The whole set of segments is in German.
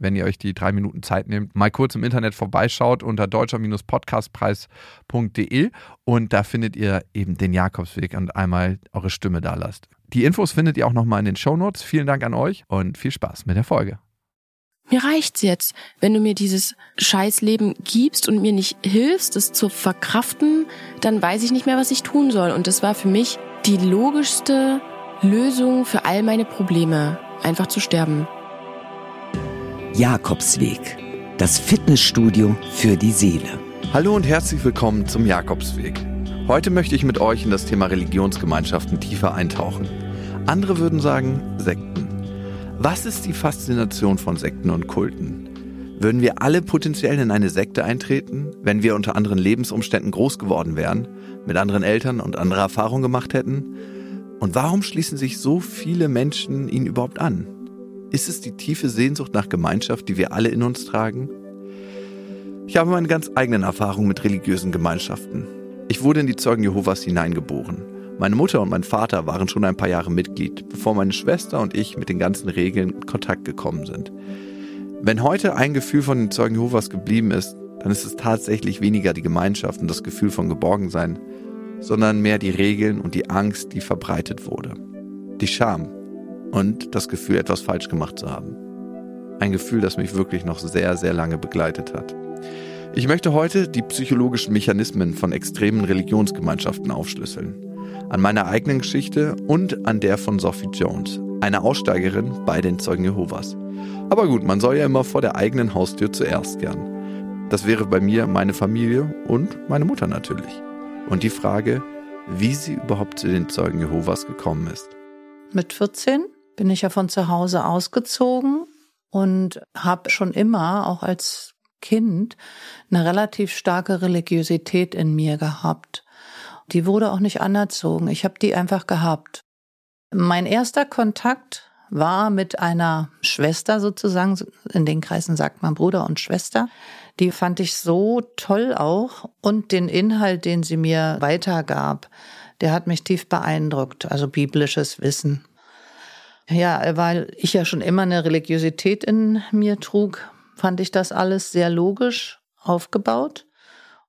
wenn ihr euch die drei Minuten Zeit nehmt, mal kurz im Internet vorbeischaut unter deutscher-podcastpreis.de und da findet ihr eben den Jakobsweg und einmal eure Stimme da lasst. Die Infos findet ihr auch nochmal in den Shownotes. Vielen Dank an euch und viel Spaß mit der Folge. Mir reicht's jetzt, wenn du mir dieses Scheißleben gibst und mir nicht hilfst, es zu verkraften, dann weiß ich nicht mehr, was ich tun soll. Und das war für mich die logischste Lösung für all meine Probleme, einfach zu sterben. Jakobsweg, das Fitnessstudio für die Seele. Hallo und herzlich willkommen zum Jakobsweg. Heute möchte ich mit euch in das Thema Religionsgemeinschaften tiefer eintauchen. Andere würden sagen Sekten. Was ist die Faszination von Sekten und Kulten? Würden wir alle potenziell in eine Sekte eintreten, wenn wir unter anderen Lebensumständen groß geworden wären, mit anderen Eltern und andere Erfahrungen gemacht hätten? Und warum schließen sich so viele Menschen ihnen überhaupt an? Ist es die tiefe Sehnsucht nach Gemeinschaft, die wir alle in uns tragen? Ich habe meine ganz eigenen Erfahrungen mit religiösen Gemeinschaften. Ich wurde in die Zeugen Jehovas hineingeboren. Meine Mutter und mein Vater waren schon ein paar Jahre Mitglied, bevor meine Schwester und ich mit den ganzen Regeln in Kontakt gekommen sind. Wenn heute ein Gefühl von den Zeugen Jehovas geblieben ist, dann ist es tatsächlich weniger die Gemeinschaft und das Gefühl von Geborgensein, sondern mehr die Regeln und die Angst, die verbreitet wurde. Die Scham und das Gefühl, etwas falsch gemacht zu haben. Ein Gefühl, das mich wirklich noch sehr, sehr lange begleitet hat. Ich möchte heute die psychologischen Mechanismen von extremen Religionsgemeinschaften aufschlüsseln an meiner eigenen Geschichte und an der von Sophie Jones, einer Aussteigerin bei den Zeugen Jehovas. Aber gut, man soll ja immer vor der eigenen Haustür zuerst gern. Das wäre bei mir meine Familie und meine Mutter natürlich. Und die Frage, wie sie überhaupt zu den Zeugen Jehovas gekommen ist. Mit 14 bin ich ja von zu Hause ausgezogen und habe schon immer, auch als Kind, eine relativ starke Religiosität in mir gehabt. Die wurde auch nicht anerzogen. Ich habe die einfach gehabt. Mein erster Kontakt war mit einer Schwester sozusagen, in den Kreisen sagt man Bruder und Schwester. Die fand ich so toll auch und den Inhalt, den sie mir weitergab, der hat mich tief beeindruckt, also biblisches Wissen. Ja, weil ich ja schon immer eine Religiosität in mir trug, fand ich das alles sehr logisch aufgebaut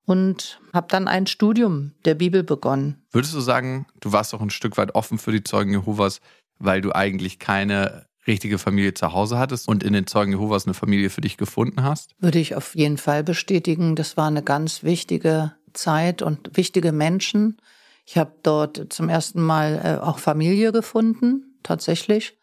und habe dann ein Studium der Bibel begonnen. Würdest du sagen, du warst auch ein Stück weit offen für die Zeugen Jehovas, weil du eigentlich keine richtige Familie zu Hause hattest und in den Zeugen Jehovas eine Familie für dich gefunden hast? Würde ich auf jeden Fall bestätigen. Das war eine ganz wichtige Zeit und wichtige Menschen. Ich habe dort zum ersten Mal äh, auch Familie gefunden, tatsächlich.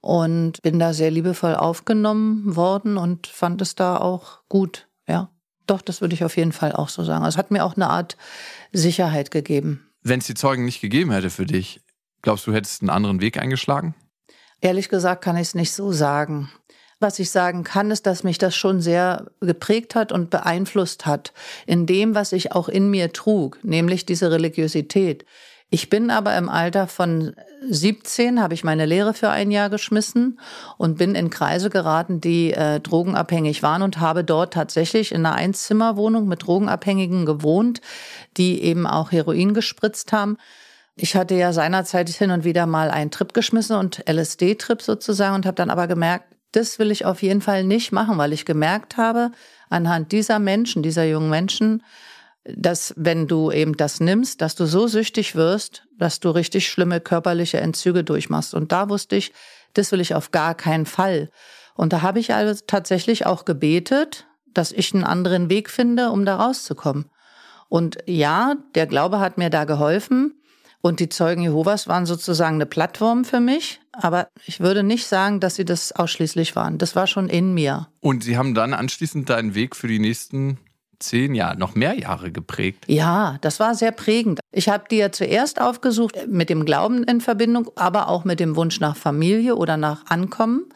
Und bin da sehr liebevoll aufgenommen worden und fand es da auch gut, ja. Doch, das würde ich auf jeden Fall auch so sagen. Es hat mir auch eine Art Sicherheit gegeben. Wenn es die Zeugen nicht gegeben hätte für dich, glaubst du, hättest einen anderen Weg eingeschlagen? Ehrlich gesagt kann ich es nicht so sagen. Was ich sagen kann, ist, dass mich das schon sehr geprägt hat und beeinflusst hat in dem, was ich auch in mir trug, nämlich diese Religiosität. Ich bin aber im Alter von 17, habe ich meine Lehre für ein Jahr geschmissen und bin in Kreise geraten, die äh, drogenabhängig waren und habe dort tatsächlich in einer Einzimmerwohnung mit Drogenabhängigen gewohnt, die eben auch Heroin gespritzt haben. Ich hatte ja seinerzeit hin und wieder mal einen Trip geschmissen und LSD-Trip sozusagen und habe dann aber gemerkt, das will ich auf jeden Fall nicht machen, weil ich gemerkt habe, anhand dieser Menschen, dieser jungen Menschen, dass wenn du eben das nimmst, dass du so süchtig wirst, dass du richtig schlimme körperliche Entzüge durchmachst. Und da wusste ich, das will ich auf gar keinen Fall. Und da habe ich also tatsächlich auch gebetet, dass ich einen anderen Weg finde, um da rauszukommen. Und ja, der Glaube hat mir da geholfen. Und die Zeugen Jehovas waren sozusagen eine Plattform für mich. Aber ich würde nicht sagen, dass sie das ausschließlich waren. Das war schon in mir. Und Sie haben dann anschließend deinen Weg für die nächsten zehn Jahre, noch mehr Jahre geprägt. Ja, das war sehr prägend. Ich habe die ja zuerst aufgesucht mit dem Glauben in Verbindung, aber auch mit dem Wunsch nach Familie oder nach Ankommen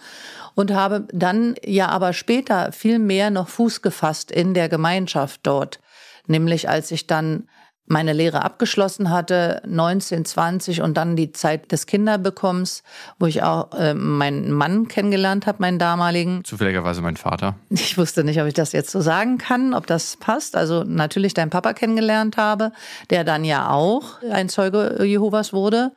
und habe dann ja aber später viel mehr noch Fuß gefasst in der Gemeinschaft dort. Nämlich als ich dann meine Lehre abgeschlossen hatte, 19, 20 und dann die Zeit des Kinderbekommens, wo ich auch äh, meinen Mann kennengelernt habe, meinen damaligen. Zufälligerweise mein Vater. Ich wusste nicht, ob ich das jetzt so sagen kann, ob das passt. Also natürlich deinen Papa kennengelernt habe, der dann ja auch ein Zeuge Jehovas wurde.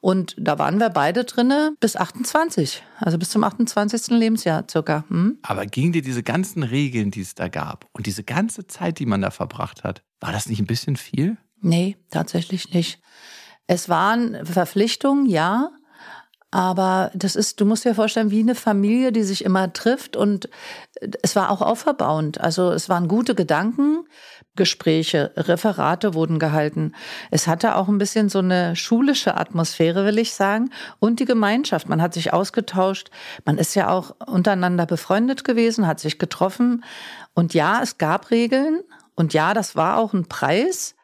Und da waren wir beide drinne bis 28, also bis zum 28. Lebensjahr circa. Hm? Aber ging dir diese ganzen Regeln, die es da gab und diese ganze Zeit, die man da verbracht hat, war das nicht ein bisschen viel? Nee, tatsächlich nicht. Es waren Verpflichtungen, ja, aber das ist, du musst dir vorstellen, wie eine Familie, die sich immer trifft und es war auch auferbauend. Also es waren gute Gedanken, Gespräche, Referate wurden gehalten. Es hatte auch ein bisschen so eine schulische Atmosphäre, will ich sagen, und die Gemeinschaft. Man hat sich ausgetauscht. Man ist ja auch untereinander befreundet gewesen, hat sich getroffen. Und ja, es gab Regeln. Und ja, das war auch ein Preis.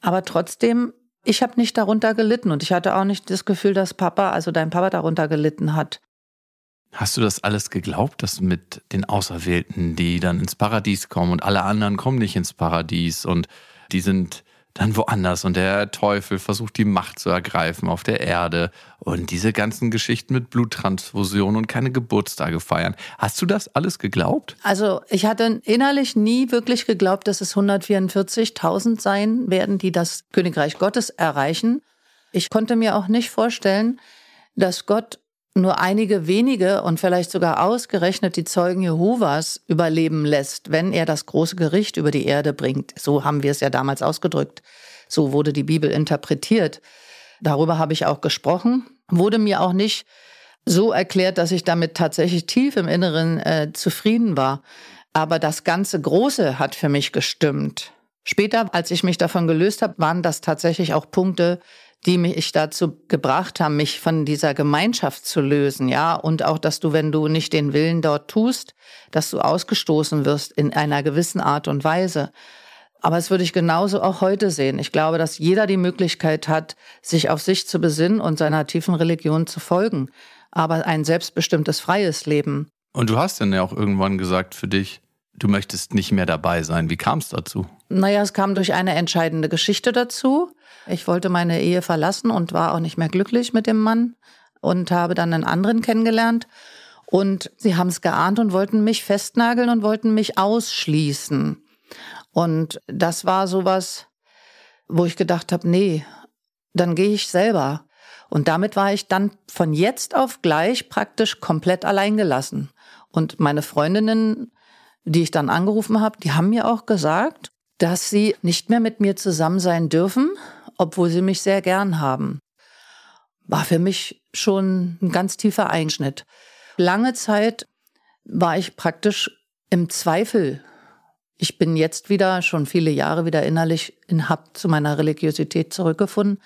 Aber trotzdem ich habe nicht darunter gelitten und ich hatte auch nicht das Gefühl, dass Papa, also dein Papa darunter gelitten hat. Hast du das alles geglaubt, dass mit den Auserwählten, die dann ins Paradies kommen und alle anderen kommen nicht ins Paradies und die sind dann woanders und der Teufel versucht die Macht zu ergreifen auf der Erde und diese ganzen Geschichten mit Bluttransfusion und keine Geburtstage feiern. Hast du das alles geglaubt? Also ich hatte innerlich nie wirklich geglaubt, dass es 144.000 sein werden, die das Königreich Gottes erreichen. Ich konnte mir auch nicht vorstellen, dass Gott nur einige wenige und vielleicht sogar ausgerechnet die Zeugen Jehovas überleben lässt, wenn er das große Gericht über die Erde bringt. So haben wir es ja damals ausgedrückt. So wurde die Bibel interpretiert. Darüber habe ich auch gesprochen. Wurde mir auch nicht so erklärt, dass ich damit tatsächlich tief im Inneren äh, zufrieden war. Aber das ganze Große hat für mich gestimmt. Später, als ich mich davon gelöst habe, waren das tatsächlich auch Punkte, die mich dazu gebracht haben, mich von dieser Gemeinschaft zu lösen, ja, und auch, dass du, wenn du nicht den Willen dort tust, dass du ausgestoßen wirst in einer gewissen Art und Weise. Aber es würde ich genauso auch heute sehen. Ich glaube, dass jeder die Möglichkeit hat, sich auf sich zu besinnen und seiner tiefen Religion zu folgen. Aber ein selbstbestimmtes, freies Leben. Und du hast dann ja auch irgendwann gesagt für dich, du möchtest nicht mehr dabei sein. Wie kam es dazu? Naja, es kam durch eine entscheidende Geschichte dazu. Ich wollte meine Ehe verlassen und war auch nicht mehr glücklich mit dem Mann und habe dann einen anderen kennengelernt. Und sie haben es geahnt und wollten mich festnageln und wollten mich ausschließen. Und das war sowas, wo ich gedacht habe, nee, dann gehe ich selber. Und damit war ich dann von jetzt auf gleich praktisch komplett allein gelassen. Und meine Freundinnen, die ich dann angerufen habe, die haben mir auch gesagt, dass sie nicht mehr mit mir zusammen sein dürfen, obwohl sie mich sehr gern haben. War für mich schon ein ganz tiefer Einschnitt. Lange Zeit war ich praktisch im Zweifel. Ich bin jetzt wieder, schon viele Jahre wieder innerlich in Hab zu meiner Religiosität zurückgefunden.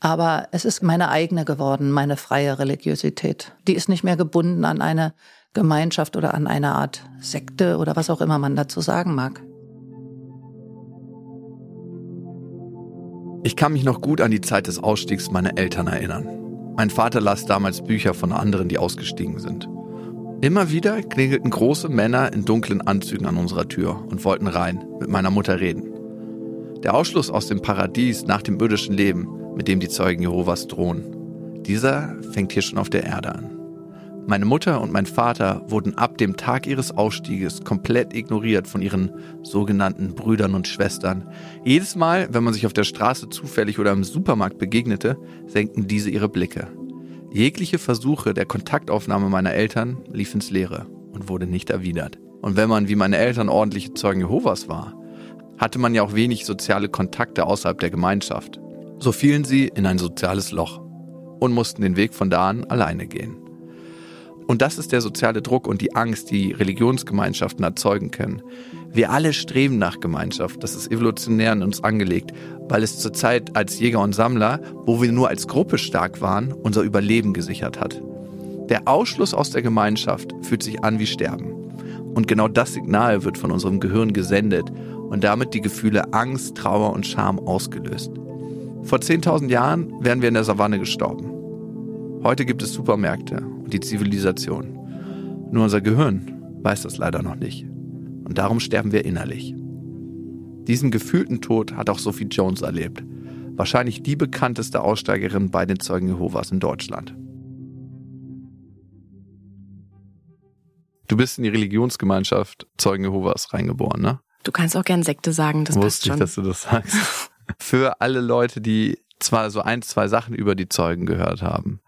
Aber es ist meine eigene geworden, meine freie Religiosität. Die ist nicht mehr gebunden an eine Gemeinschaft oder an eine Art Sekte oder was auch immer man dazu sagen mag. Ich kann mich noch gut an die Zeit des Ausstiegs meiner Eltern erinnern. Mein Vater las damals Bücher von anderen, die ausgestiegen sind. Immer wieder klingelten große Männer in dunklen Anzügen an unserer Tür und wollten rein, mit meiner Mutter reden. Der Ausschluss aus dem Paradies nach dem irdischen Leben, mit dem die Zeugen Jehovas drohen, dieser fängt hier schon auf der Erde an. Meine Mutter und mein Vater wurden ab dem Tag ihres Ausstieges komplett ignoriert von ihren sogenannten Brüdern und Schwestern. Jedes Mal, wenn man sich auf der Straße zufällig oder im Supermarkt begegnete, senkten diese ihre Blicke. Jegliche Versuche der Kontaktaufnahme meiner Eltern lief ins Leere und wurde nicht erwidert. Und wenn man wie meine Eltern ordentliche Zeugen Jehovas war, hatte man ja auch wenig soziale Kontakte außerhalb der Gemeinschaft. So fielen sie in ein soziales Loch und mussten den Weg von da an alleine gehen. Und das ist der soziale Druck und die Angst, die Religionsgemeinschaften erzeugen können. Wir alle streben nach Gemeinschaft. Das ist evolutionär in uns angelegt, weil es zur Zeit als Jäger und Sammler, wo wir nur als Gruppe stark waren, unser Überleben gesichert hat. Der Ausschluss aus der Gemeinschaft fühlt sich an wie Sterben. Und genau das Signal wird von unserem Gehirn gesendet und damit die Gefühle Angst, Trauer und Scham ausgelöst. Vor 10.000 Jahren wären wir in der Savanne gestorben. Heute gibt es Supermärkte die Zivilisation. Nur unser Gehirn weiß das leider noch nicht. Und darum sterben wir innerlich. Diesen gefühlten Tod hat auch Sophie Jones erlebt. Wahrscheinlich die bekannteste Aussteigerin bei den Zeugen Jehovas in Deutschland. Du bist in die Religionsgemeinschaft Zeugen Jehovas reingeboren, ne? Du kannst auch gern Sekte sagen, das Wusste passt ich, schon. dass du das sagst. Für alle Leute, die zwar so ein, zwei Sachen über die Zeugen gehört haben,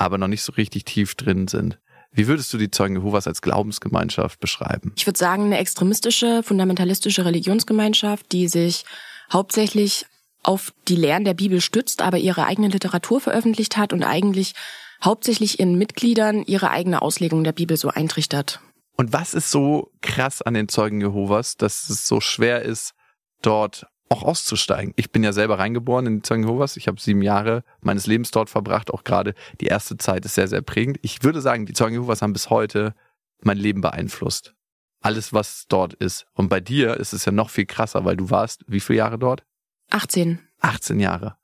aber noch nicht so richtig tief drin sind. Wie würdest du die Zeugen Jehovas als Glaubensgemeinschaft beschreiben? Ich würde sagen, eine extremistische, fundamentalistische Religionsgemeinschaft, die sich hauptsächlich auf die Lehren der Bibel stützt, aber ihre eigene Literatur veröffentlicht hat und eigentlich hauptsächlich ihren Mitgliedern ihre eigene Auslegung der Bibel so eintrichtert. Und was ist so krass an den Zeugen Jehovas, dass es so schwer ist, dort auch auszusteigen? Ich bin ja selber reingeboren in die Zeugen Jehovas. Ich habe sieben Jahre meines Lebens dort verbracht. Auch gerade die erste Zeit ist sehr, sehr prägend. Ich würde sagen, die Zeugen Jehovas haben bis heute mein Leben beeinflusst. Alles, was dort ist. Und bei dir ist es ja noch viel krasser, weil du warst wie viele Jahre dort? 18. 18 Jahre.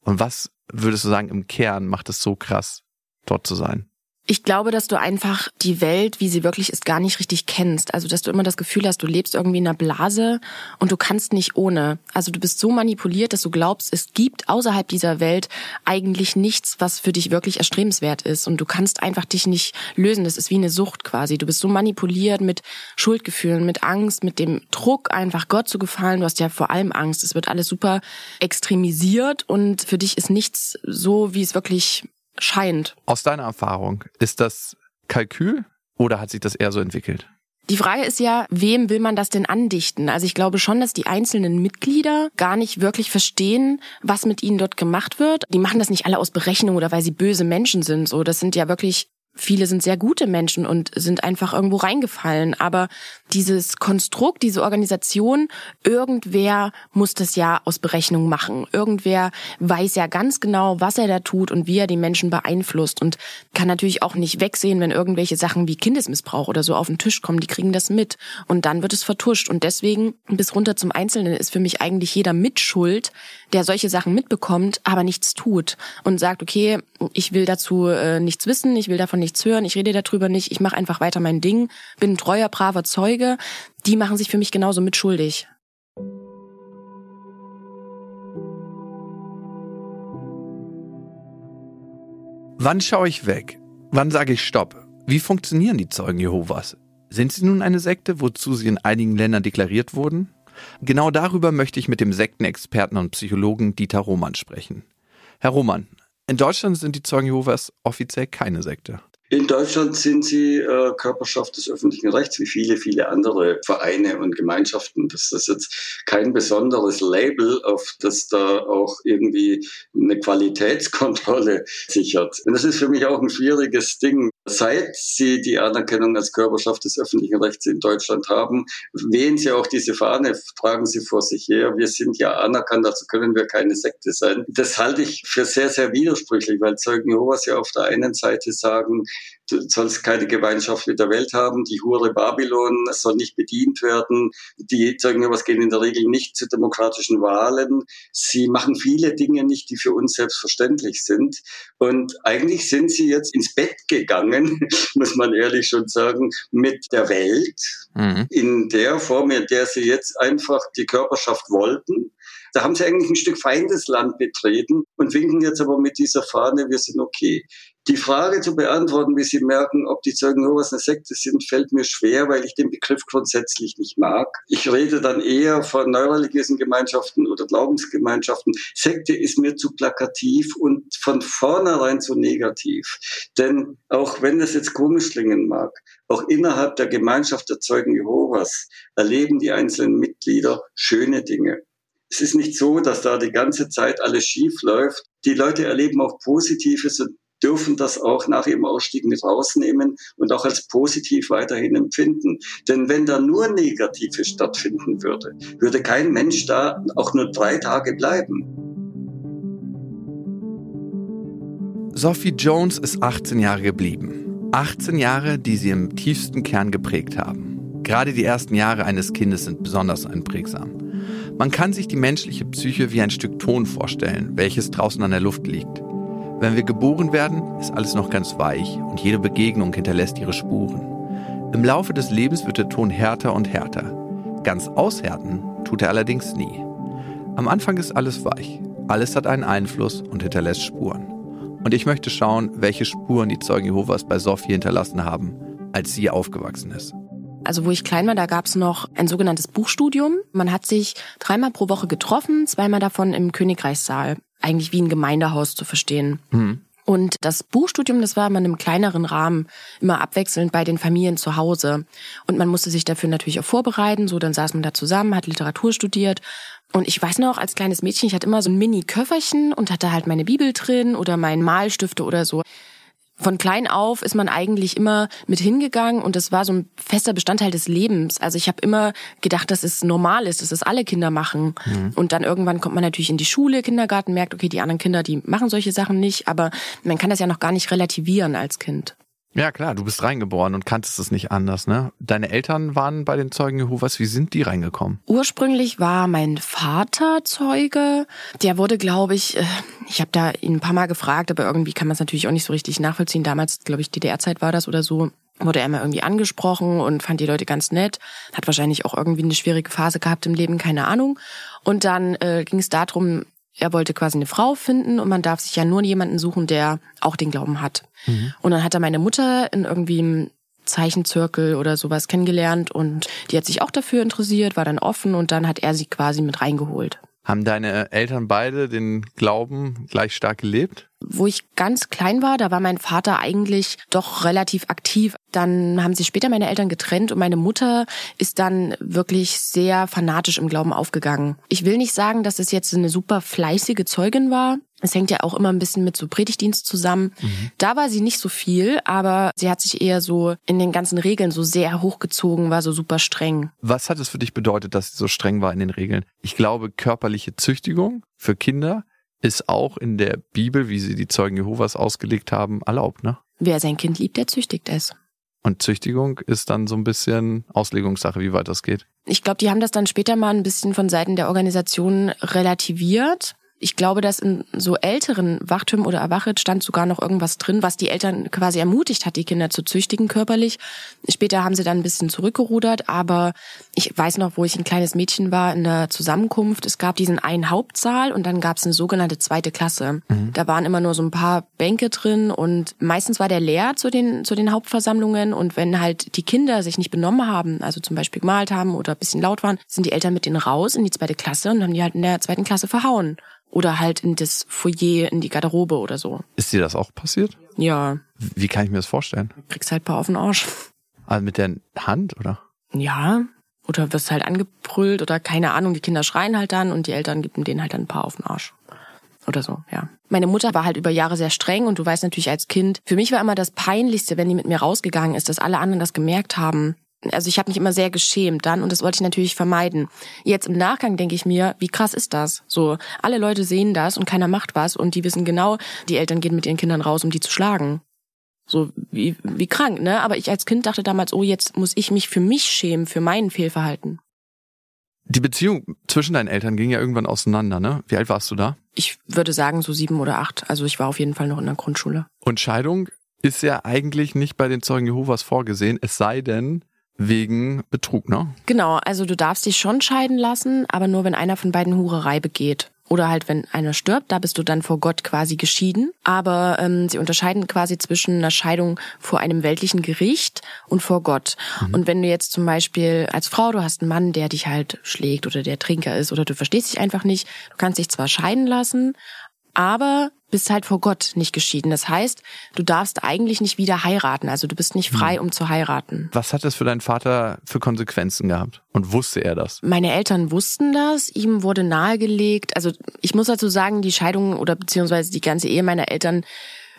Und was würdest du sagen, im Kern macht es so krass, dort zu sein? Ich glaube, dass du einfach die Welt, wie sie wirklich ist, gar nicht richtig kennst. Also, dass du immer das Gefühl hast, du lebst irgendwie in einer Blase und du kannst nicht ohne. Also, du bist so manipuliert, dass du glaubst, es gibt außerhalb dieser Welt eigentlich nichts, was für dich wirklich erstrebenswert ist. Und du kannst einfach dich nicht lösen. Das ist wie eine Sucht quasi. Du bist so manipuliert mit Schuldgefühlen, mit Angst, mit dem Druck, einfach Gott zu gefallen. Du hast ja vor allem Angst. Es wird alles super extremisiert und für dich ist nichts so, wie es wirklich scheint. Aus deiner Erfahrung, ist das Kalkül oder hat sich das eher so entwickelt? Die Frage ist ja, wem will man das denn andichten? Also ich glaube schon, dass die einzelnen Mitglieder gar nicht wirklich verstehen, was mit ihnen dort gemacht wird. Die machen das nicht alle aus Berechnung oder weil sie böse Menschen sind. So, das sind ja wirklich Viele sind sehr gute Menschen und sind einfach irgendwo reingefallen. Aber dieses Konstrukt, diese Organisation, irgendwer muss das ja aus Berechnung machen. Irgendwer weiß ja ganz genau, was er da tut und wie er die Menschen beeinflusst und kann natürlich auch nicht wegsehen, wenn irgendwelche Sachen wie Kindesmissbrauch oder so auf den Tisch kommen. Die kriegen das mit und dann wird es vertuscht. Und deswegen bis runter zum Einzelnen ist für mich eigentlich jeder Mitschuld, der solche Sachen mitbekommt, aber nichts tut und sagt, okay, ich will dazu äh, nichts wissen, ich will davon nichts hören, ich rede darüber nicht, ich mache einfach weiter mein Ding, bin ein treuer, braver Zeuge, die machen sich für mich genauso mitschuldig. Wann schaue ich weg? Wann sage ich Stopp? Wie funktionieren die Zeugen Jehovas? Sind sie nun eine Sekte, wozu sie in einigen Ländern deklariert wurden? Genau darüber möchte ich mit dem Sektenexperten und Psychologen Dieter Roman sprechen. Herr Roman, in Deutschland sind die Zeugen Jehovas offiziell keine Sekte. In Deutschland sind sie äh, Körperschaft des öffentlichen Rechts, wie viele, viele andere Vereine und Gemeinschaften. Das ist jetzt kein besonderes Label, auf das da auch irgendwie eine Qualitätskontrolle sichert. Und das ist für mich auch ein schwieriges Ding. Seit sie die Anerkennung als Körperschaft des öffentlichen Rechts in Deutschland haben, wehen sie auch diese Fahne, tragen sie vor sich her. Wir sind ja anerkannt, also können wir keine Sekte sein. Das halte ich für sehr, sehr widersprüchlich, weil Zeugen Jehovas ja auf der einen Seite sagen, du sollst keine Gemeinschaft mit der Welt haben, die Hure Babylon soll nicht bedient werden, die Jehovas gehen in der Regel nicht zu demokratischen Wahlen, sie machen viele Dinge nicht, die für uns selbstverständlich sind und eigentlich sind sie jetzt ins Bett gegangen, muss man ehrlich schon sagen, mit der Welt mhm. in der Form, in der sie jetzt einfach die Körperschaft wollten. Da haben sie eigentlich ein Stück Feindesland betreten und winken jetzt aber mit dieser Fahne, wir sind okay. Die Frage zu beantworten, wie Sie merken, ob die Zeugen Jehovas eine Sekte sind, fällt mir schwer, weil ich den Begriff grundsätzlich nicht mag. Ich rede dann eher von neureligiösen Gemeinschaften oder Glaubensgemeinschaften. Sekte ist mir zu plakativ und von vornherein zu negativ. Denn auch wenn das jetzt komisch klingen mag, auch innerhalb der Gemeinschaft der Zeugen Jehovas erleben die einzelnen Mitglieder schöne Dinge. Es ist nicht so, dass da die ganze Zeit alles schief läuft. Die Leute erleben auch Positives und dürfen das auch nach ihrem Ausstieg mit rausnehmen und auch als positiv weiterhin empfinden. Denn wenn da nur Negatives stattfinden würde, würde kein Mensch da auch nur drei Tage bleiben. Sophie Jones ist 18 Jahre geblieben. 18 Jahre, die sie im tiefsten Kern geprägt haben. Gerade die ersten Jahre eines Kindes sind besonders einprägsam. Man kann sich die menschliche Psyche wie ein Stück Ton vorstellen, welches draußen an der Luft liegt. Wenn wir geboren werden, ist alles noch ganz weich und jede Begegnung hinterlässt ihre Spuren. Im Laufe des Lebens wird der Ton härter und härter. Ganz aushärten tut er allerdings nie. Am Anfang ist alles weich. Alles hat einen Einfluss und hinterlässt Spuren. Und ich möchte schauen, welche Spuren die Zeugen Jehovas bei Sophie hinterlassen haben, als sie aufgewachsen ist. Also wo ich klein war, da gab es noch ein sogenanntes Buchstudium. Man hat sich dreimal pro Woche getroffen, zweimal davon im Königreichssaal. Eigentlich wie ein Gemeindehaus zu verstehen. Mhm. Und das Buchstudium, das war immer in einem kleineren Rahmen, immer abwechselnd bei den Familien zu Hause. Und man musste sich dafür natürlich auch vorbereiten. So, dann saß man da zusammen, hat Literatur studiert. Und ich weiß noch, als kleines Mädchen, ich hatte immer so ein Mini-Köfferchen und hatte halt meine Bibel drin oder meinen Malstifte oder so von klein auf ist man eigentlich immer mit hingegangen und das war so ein fester Bestandteil des Lebens. Also ich habe immer gedacht, dass es normal ist, dass es alle Kinder machen. Mhm. Und dann irgendwann kommt man natürlich in die Schule, Kindergarten, merkt, okay, die anderen Kinder, die machen solche Sachen nicht, aber man kann das ja noch gar nicht relativieren als Kind. Ja, klar, du bist reingeboren und kanntest es nicht anders, ne? Deine Eltern waren bei den Zeugen Jehovas. Wie sind die reingekommen? Ursprünglich war mein Vater Zeuge. Der wurde, glaube ich, äh, ich habe da ihn ein paar Mal gefragt, aber irgendwie kann man es natürlich auch nicht so richtig nachvollziehen. Damals, glaube ich, DDR-Zeit war das oder so wurde er immer irgendwie angesprochen und fand die Leute ganz nett. Hat wahrscheinlich auch irgendwie eine schwierige Phase gehabt im Leben, keine Ahnung. Und dann äh, ging es darum, er wollte quasi eine Frau finden und man darf sich ja nur jemanden suchen, der auch den Glauben hat. Mhm. Und dann hat er meine Mutter in irgendwie einem Zeichenzirkel oder sowas kennengelernt und die hat sich auch dafür interessiert, war dann offen und dann hat er sie quasi mit reingeholt. Haben deine Eltern beide den Glauben gleich stark gelebt? Wo ich ganz klein war, da war mein Vater eigentlich doch relativ aktiv. Dann haben sich später meine Eltern getrennt und meine Mutter ist dann wirklich sehr fanatisch im Glauben aufgegangen. Ich will nicht sagen, dass es jetzt eine super fleißige Zeugin war. Es hängt ja auch immer ein bisschen mit so Predigtdienst zusammen. Mhm. Da war sie nicht so viel, aber sie hat sich eher so in den ganzen Regeln so sehr hochgezogen, war so super streng. Was hat es für dich bedeutet, dass sie so streng war in den Regeln? Ich glaube, körperliche Züchtigung für Kinder ist auch in der Bibel, wie sie die Zeugen Jehovas ausgelegt haben, erlaubt, ne? Wer sein Kind liebt, der züchtigt es. Und Züchtigung ist dann so ein bisschen Auslegungssache, wie weit das geht. Ich glaube, die haben das dann später mal ein bisschen von Seiten der Organisation relativiert. Ich glaube, dass in so älteren Wachtürmen oder Erwachet stand sogar noch irgendwas drin, was die Eltern quasi ermutigt hat, die Kinder zu züchtigen körperlich. Später haben sie dann ein bisschen zurückgerudert, aber ich weiß noch, wo ich ein kleines Mädchen war in der Zusammenkunft. Es gab diesen einen Hauptsaal und dann gab es eine sogenannte zweite Klasse. Mhm. Da waren immer nur so ein paar Bänke drin und meistens war der leer zu den, zu den Hauptversammlungen und wenn halt die Kinder sich nicht benommen haben, also zum Beispiel gemalt haben oder ein bisschen laut waren, sind die Eltern mit denen raus in die zweite Klasse und haben die halt in der zweiten Klasse verhauen oder halt in das Foyer, in die Garderobe oder so. Ist dir das auch passiert? Ja. Wie kann ich mir das vorstellen? Du kriegst halt ein paar auf den Arsch. Also mit der Hand, oder? Ja. Oder wirst halt angebrüllt oder keine Ahnung, die Kinder schreien halt dann und die Eltern geben denen halt dann ein paar auf den Arsch. Oder so, ja. Meine Mutter war halt über Jahre sehr streng und du weißt natürlich als Kind, für mich war immer das Peinlichste, wenn die mit mir rausgegangen ist, dass alle anderen das gemerkt haben also ich habe mich immer sehr geschämt dann und das wollte ich natürlich vermeiden. Jetzt im Nachgang denke ich mir, wie krass ist das? So, alle Leute sehen das und keiner macht was und die wissen genau, die Eltern gehen mit ihren Kindern raus, um die zu schlagen. So wie, wie krank, ne? Aber ich als Kind dachte damals, oh, jetzt muss ich mich für mich schämen, für mein Fehlverhalten. Die Beziehung zwischen deinen Eltern ging ja irgendwann auseinander, ne? Wie alt warst du da? Ich würde sagen so sieben oder acht. Also ich war auf jeden Fall noch in der Grundschule. Und Scheidung ist ja eigentlich nicht bei den Zeugen Jehovas vorgesehen, es sei denn, wegen Betrug, ne? Genau, also du darfst dich schon scheiden lassen, aber nur wenn einer von beiden Hurerei begeht. Oder halt, wenn einer stirbt, da bist du dann vor Gott quasi geschieden. Aber ähm, sie unterscheiden quasi zwischen einer Scheidung vor einem weltlichen Gericht und vor Gott. Mhm. Und wenn du jetzt zum Beispiel als Frau, du hast einen Mann, der dich halt schlägt oder der Trinker ist oder du verstehst dich einfach nicht, du kannst dich zwar scheiden lassen, aber bist halt vor Gott nicht geschieden. Das heißt, du darfst eigentlich nicht wieder heiraten. Also du bist nicht frei, hm. um zu heiraten. Was hat das für deinen Vater für Konsequenzen gehabt? Und wusste er das? Meine Eltern wussten das. Ihm wurde nahegelegt. Also ich muss dazu sagen, die Scheidung oder beziehungsweise die ganze Ehe meiner Eltern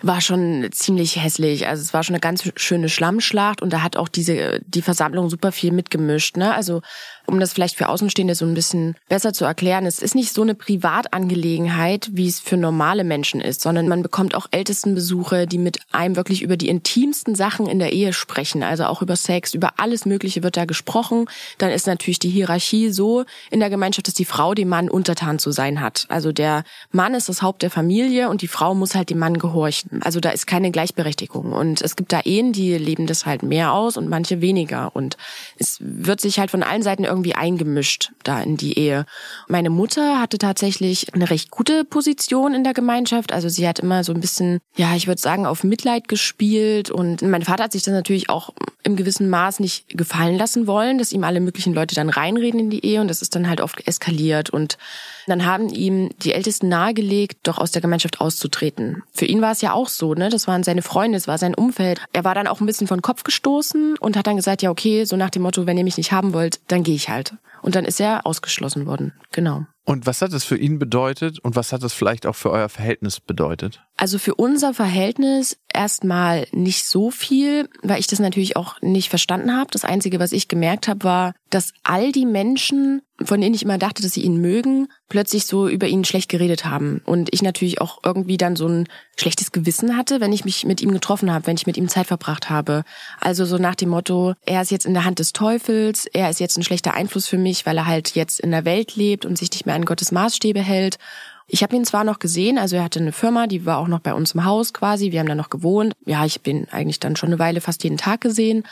war schon ziemlich hässlich. Also es war schon eine ganz schöne Schlammschlacht und da hat auch diese die Versammlung super viel mitgemischt. Ne? Also um das vielleicht für Außenstehende so ein bisschen besser zu erklären, es ist nicht so eine Privatangelegenheit, wie es für normale Menschen ist, sondern man bekommt auch Ältestenbesuche, die mit einem wirklich über die intimsten Sachen in der Ehe sprechen. Also auch über Sex, über alles Mögliche wird da gesprochen. Dann ist natürlich die Hierarchie so in der Gemeinschaft, dass die Frau dem Mann untertan zu sein hat. Also der Mann ist das Haupt der Familie und die Frau muss halt dem Mann gehorchen. Also da ist keine Gleichberechtigung. Und es gibt da Ehen, die leben das halt mehr aus und manche weniger. Und es wird sich halt von allen Seiten irgendwie eingemischt da in die Ehe. Meine Mutter hatte tatsächlich eine recht gute Position in der Gemeinschaft. Also sie hat immer so ein bisschen, ja, ich würde sagen, auf Mitleid gespielt. Und mein Vater hat sich das natürlich auch im gewissen Maß nicht gefallen lassen wollen, dass ihm alle möglichen Leute dann reinreden in die Ehe. Und das ist dann halt oft eskaliert. Und dann haben ihm die Ältesten nahegelegt, doch aus der Gemeinschaft auszutreten. Für ihn war es ja auch so, ne? Das waren seine Freunde, es war sein Umfeld. Er war dann auch ein bisschen von Kopf gestoßen und hat dann gesagt, ja, okay, so nach dem Motto, wenn ihr mich nicht haben wollt, dann gehe ich halt. Und dann ist er ausgeschlossen worden. Genau. Und was hat das für ihn bedeutet und was hat das vielleicht auch für euer Verhältnis bedeutet? Also für unser Verhältnis erstmal nicht so viel, weil ich das natürlich auch nicht verstanden habe. Das Einzige, was ich gemerkt habe, war, dass all die Menschen, von denen ich immer dachte, dass sie ihn mögen, plötzlich so über ihn schlecht geredet haben. Und ich natürlich auch irgendwie dann so ein schlechtes Gewissen hatte, wenn ich mich mit ihm getroffen habe, wenn ich mit ihm Zeit verbracht habe. Also so nach dem Motto, er ist jetzt in der Hand des Teufels, er ist jetzt ein schlechter Einfluss für mich, weil er halt jetzt in der Welt lebt und sich nicht mehr an Gottes Maßstäbe hält. Ich habe ihn zwar noch gesehen, also er hatte eine Firma, die war auch noch bei uns im Haus quasi, wir haben da noch gewohnt. Ja, ich ihn eigentlich dann schon eine Weile fast jeden Tag gesehen.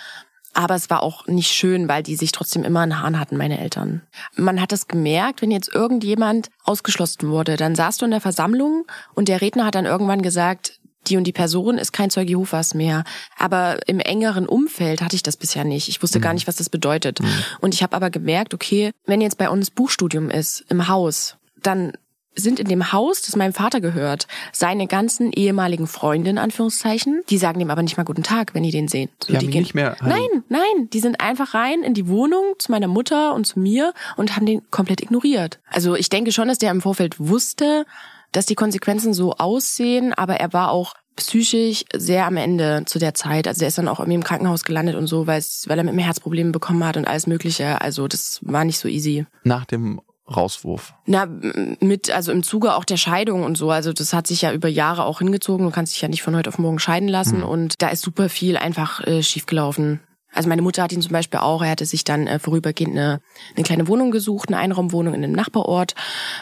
Aber es war auch nicht schön, weil die sich trotzdem immer einen Hahn hatten, meine Eltern. Man hat das gemerkt, wenn jetzt irgendjemand ausgeschlossen wurde, dann saß du in der Versammlung und der Redner hat dann irgendwann gesagt, die und die Person ist kein Zeuge Jehovas mehr. Aber im engeren Umfeld hatte ich das bisher nicht. Ich wusste mhm. gar nicht, was das bedeutet. Mhm. Und ich habe aber gemerkt, okay, wenn jetzt bei uns Buchstudium ist im Haus, dann sind in dem Haus, das meinem Vater gehört, seine ganzen ehemaligen Freunde in Anführungszeichen. Die sagen dem aber nicht mal guten Tag, wenn die den sehen. So, die, die gehen nicht mehr. Heim. Nein, nein, die sind einfach rein in die Wohnung zu meiner Mutter und zu mir und haben den komplett ignoriert. Also ich denke schon, dass der im Vorfeld wusste, dass die Konsequenzen so aussehen, aber er war auch psychisch sehr am Ende zu der Zeit. Also er ist dann auch irgendwie im Krankenhaus gelandet und so, weil, es, weil er mit mir Herzprobleme bekommen hat und alles Mögliche. Also das war nicht so easy. Nach dem Rauswurf? Na, mit, also im Zuge auch der Scheidung und so. Also das hat sich ja über Jahre auch hingezogen. Du kannst dich ja nicht von heute auf morgen scheiden lassen. Mhm. Und da ist super viel einfach äh, schiefgelaufen. Also meine Mutter hat ihn zum Beispiel auch, er hatte sich dann äh, vorübergehend eine, eine kleine Wohnung gesucht, eine Einraumwohnung in einem Nachbarort,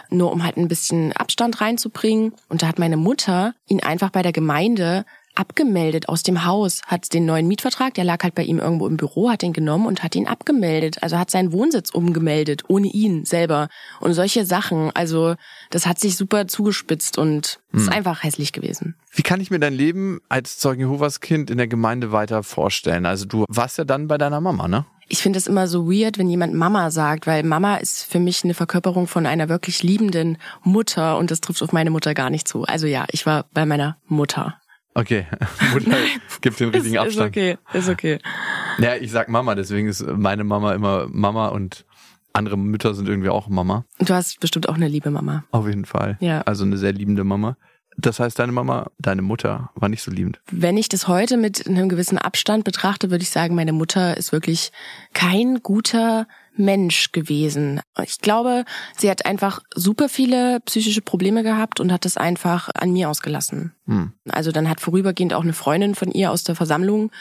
nur um halt ein bisschen Abstand reinzubringen. Und da hat meine Mutter ihn einfach bei der Gemeinde abgemeldet aus dem Haus, hat den neuen Mietvertrag, der lag halt bei ihm irgendwo im Büro, hat den genommen und hat ihn abgemeldet. Also hat seinen Wohnsitz umgemeldet, ohne ihn selber. Und solche Sachen, also das hat sich super zugespitzt und hm. ist einfach hässlich gewesen. Wie kann ich mir dein Leben als Zeugen Jehovas Kind in der Gemeinde weiter vorstellen? Also du warst ja dann bei deiner Mama, ne? Ich finde es immer so weird, wenn jemand Mama sagt, weil Mama ist für mich eine Verkörperung von einer wirklich liebenden Mutter und das trifft auf meine Mutter gar nicht zu. Also ja, ich war bei meiner Mutter. Okay, Mutter gibt den richtigen ist, Abstand. Ist okay, ist okay. Ja, ich sag Mama, deswegen ist meine Mama immer Mama und andere Mütter sind irgendwie auch Mama. Du hast bestimmt auch eine liebe Mama. Auf jeden Fall. Ja. Also eine sehr liebende Mama. Das heißt, deine Mama, deine Mutter war nicht so liebend. Wenn ich das heute mit einem gewissen Abstand betrachte, würde ich sagen, meine Mutter ist wirklich kein guter Mensch gewesen. Ich glaube, sie hat einfach super viele psychische Probleme gehabt und hat das einfach an mir ausgelassen. Hm. Also dann hat vorübergehend auch eine Freundin von ihr aus der Versammlung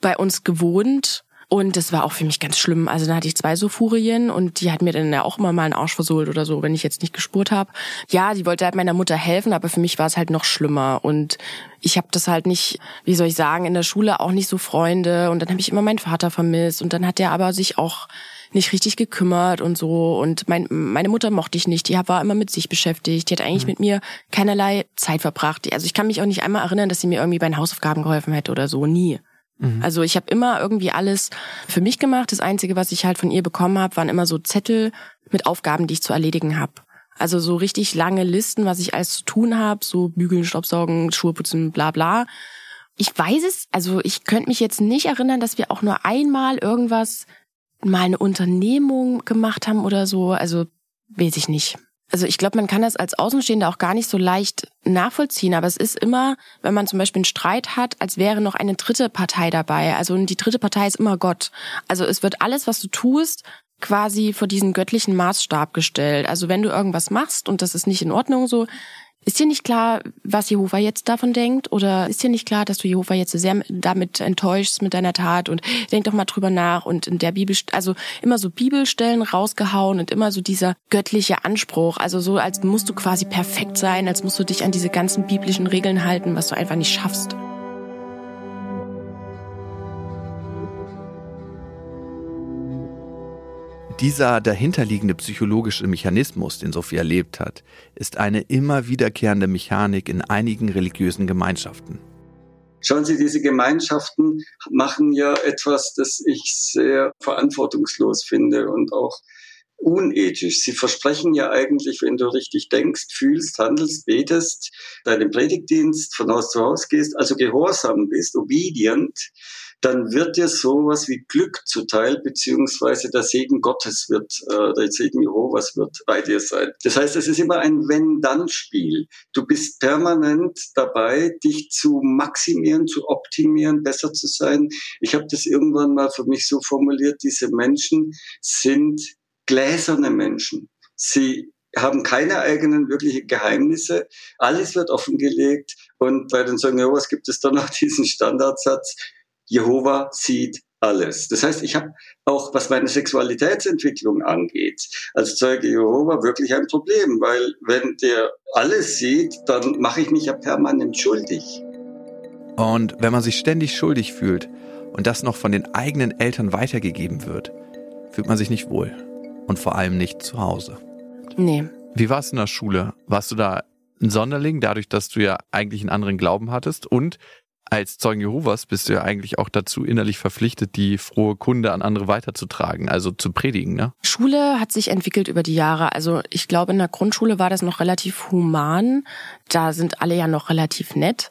bei uns gewohnt und das war auch für mich ganz schlimm. Also dann hatte ich zwei so Furien und die hat mir dann ja auch immer mal einen Arsch versohlt oder so, wenn ich jetzt nicht gespurt habe. Ja, die wollte halt meiner Mutter helfen, aber für mich war es halt noch schlimmer. Und ich habe das halt nicht, wie soll ich sagen, in der Schule auch nicht so Freunde. Und dann habe ich immer meinen Vater vermisst. Und dann hat der aber sich auch nicht richtig gekümmert und so. Und mein, meine Mutter mochte ich nicht. Die war immer mit sich beschäftigt. Die hat eigentlich mhm. mit mir keinerlei Zeit verbracht. Also ich kann mich auch nicht einmal erinnern, dass sie mir irgendwie bei den Hausaufgaben geholfen hätte oder so. Nie. Mhm. Also ich habe immer irgendwie alles für mich gemacht. Das Einzige, was ich halt von ihr bekommen habe, waren immer so Zettel mit Aufgaben, die ich zu erledigen habe. Also so richtig lange Listen, was ich alles zu tun habe, so bügeln, Staubsaugen, Schuhe putzen, bla bla. Ich weiß es, also ich könnte mich jetzt nicht erinnern, dass wir auch nur einmal irgendwas, mal eine Unternehmung gemacht haben oder so. Also weiß ich nicht. Also ich glaube, man kann das als Außenstehender auch gar nicht so leicht nachvollziehen, aber es ist immer, wenn man zum Beispiel einen Streit hat, als wäre noch eine dritte Partei dabei. Also die dritte Partei ist immer Gott. Also es wird alles, was du tust, quasi vor diesen göttlichen Maßstab gestellt. Also wenn du irgendwas machst und das ist nicht in Ordnung so, ist dir nicht klar, was Jehova jetzt davon denkt? Oder ist dir nicht klar, dass du Jehova jetzt so sehr damit enttäuschst mit deiner Tat? Und denk doch mal drüber nach. Und in der Bibel, also immer so Bibelstellen rausgehauen und immer so dieser göttliche Anspruch. Also so, als musst du quasi perfekt sein, als musst du dich an diese ganzen biblischen Regeln halten, was du einfach nicht schaffst. Dieser dahinterliegende psychologische Mechanismus, den Sophie erlebt hat, ist eine immer wiederkehrende Mechanik in einigen religiösen Gemeinschaften. Schauen Sie, diese Gemeinschaften machen ja etwas, das ich sehr verantwortungslos finde und auch unethisch. Sie versprechen ja eigentlich, wenn du richtig denkst, fühlst, handelst, betest, deinen Predigtdienst von Haus zu Haus gehst, also gehorsam bist, obedient, dann wird dir sowas wie Glück zuteil, beziehungsweise der Segen Gottes wird, äh, der Segen Jehovas wird bei dir sein. Das heißt, es ist immer ein Wenn-Dann-Spiel. Du bist permanent dabei, dich zu maximieren, zu optimieren, besser zu sein. Ich habe das irgendwann mal für mich so formuliert, diese Menschen sind gläserne Menschen. Sie haben keine eigenen wirklichen Geheimnisse. Alles wird offengelegt. Und bei den Zeugen Jehovas gibt es dann noch diesen Standardsatz, Jehova sieht alles. Das heißt, ich habe auch, was meine Sexualitätsentwicklung angeht, als Zeuge Jehova wirklich ein Problem, weil wenn der alles sieht, dann mache ich mich ja permanent schuldig. Und wenn man sich ständig schuldig fühlt und das noch von den eigenen Eltern weitergegeben wird, fühlt man sich nicht wohl und vor allem nicht zu Hause. Nee. Wie war es in der Schule? Warst du da ein Sonderling, dadurch, dass du ja eigentlich einen anderen Glauben hattest und als Zeugen Jehovas bist du ja eigentlich auch dazu innerlich verpflichtet, die frohe Kunde an andere weiterzutragen, also zu predigen, ne? Schule hat sich entwickelt über die Jahre. Also ich glaube, in der Grundschule war das noch relativ human. Da sind alle ja noch relativ nett.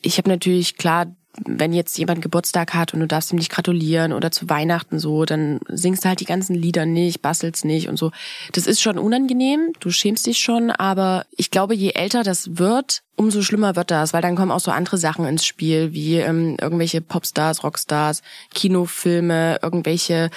Ich habe natürlich klar wenn jetzt jemand Geburtstag hat und du darfst ihm nicht gratulieren oder zu Weihnachten so, dann singst du halt die ganzen Lieder nicht, bastelst nicht und so. Das ist schon unangenehm, du schämst dich schon, aber ich glaube, je älter das wird, umso schlimmer wird das, weil dann kommen auch so andere Sachen ins Spiel, wie ähm, irgendwelche Popstars, Rockstars, Kinofilme, irgendwelche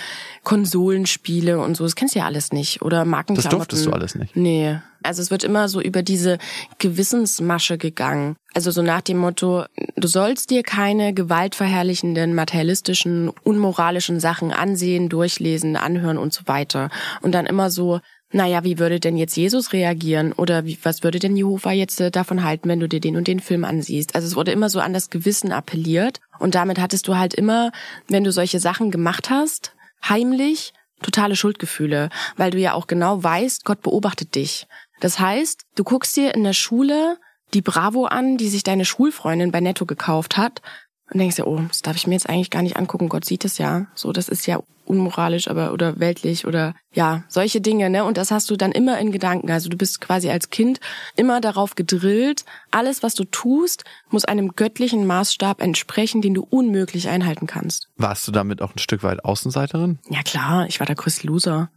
Konsolenspiele und so. Das kennst du ja alles nicht. Oder Markenklamotten. Das durftest du alles nicht? Nee. Also es wird immer so über diese Gewissensmasche gegangen. Also so nach dem Motto, du sollst dir keine gewaltverherrlichenden, materialistischen, unmoralischen Sachen ansehen, durchlesen, anhören und so weiter. Und dann immer so, naja, wie würde denn jetzt Jesus reagieren? Oder wie, was würde denn Jehova jetzt äh, davon halten, wenn du dir den und den Film ansiehst? Also es wurde immer so an das Gewissen appelliert. Und damit hattest du halt immer, wenn du solche Sachen gemacht hast, heimlich, totale Schuldgefühle, weil du ja auch genau weißt, Gott beobachtet dich. Das heißt, du guckst dir in der Schule die Bravo an, die sich deine Schulfreundin bei Netto gekauft hat und denkst dir, oh, das darf ich mir jetzt eigentlich gar nicht angucken. Gott sieht es ja. So, das ist ja unmoralisch, aber oder weltlich oder ja, solche Dinge, ne? Und das hast du dann immer in Gedanken. Also du bist quasi als Kind immer darauf gedrillt, alles, was du tust, muss einem göttlichen Maßstab entsprechen, den du unmöglich einhalten kannst. Warst du damit auch ein Stück weit Außenseiterin? Ja klar, ich war der größte Loser.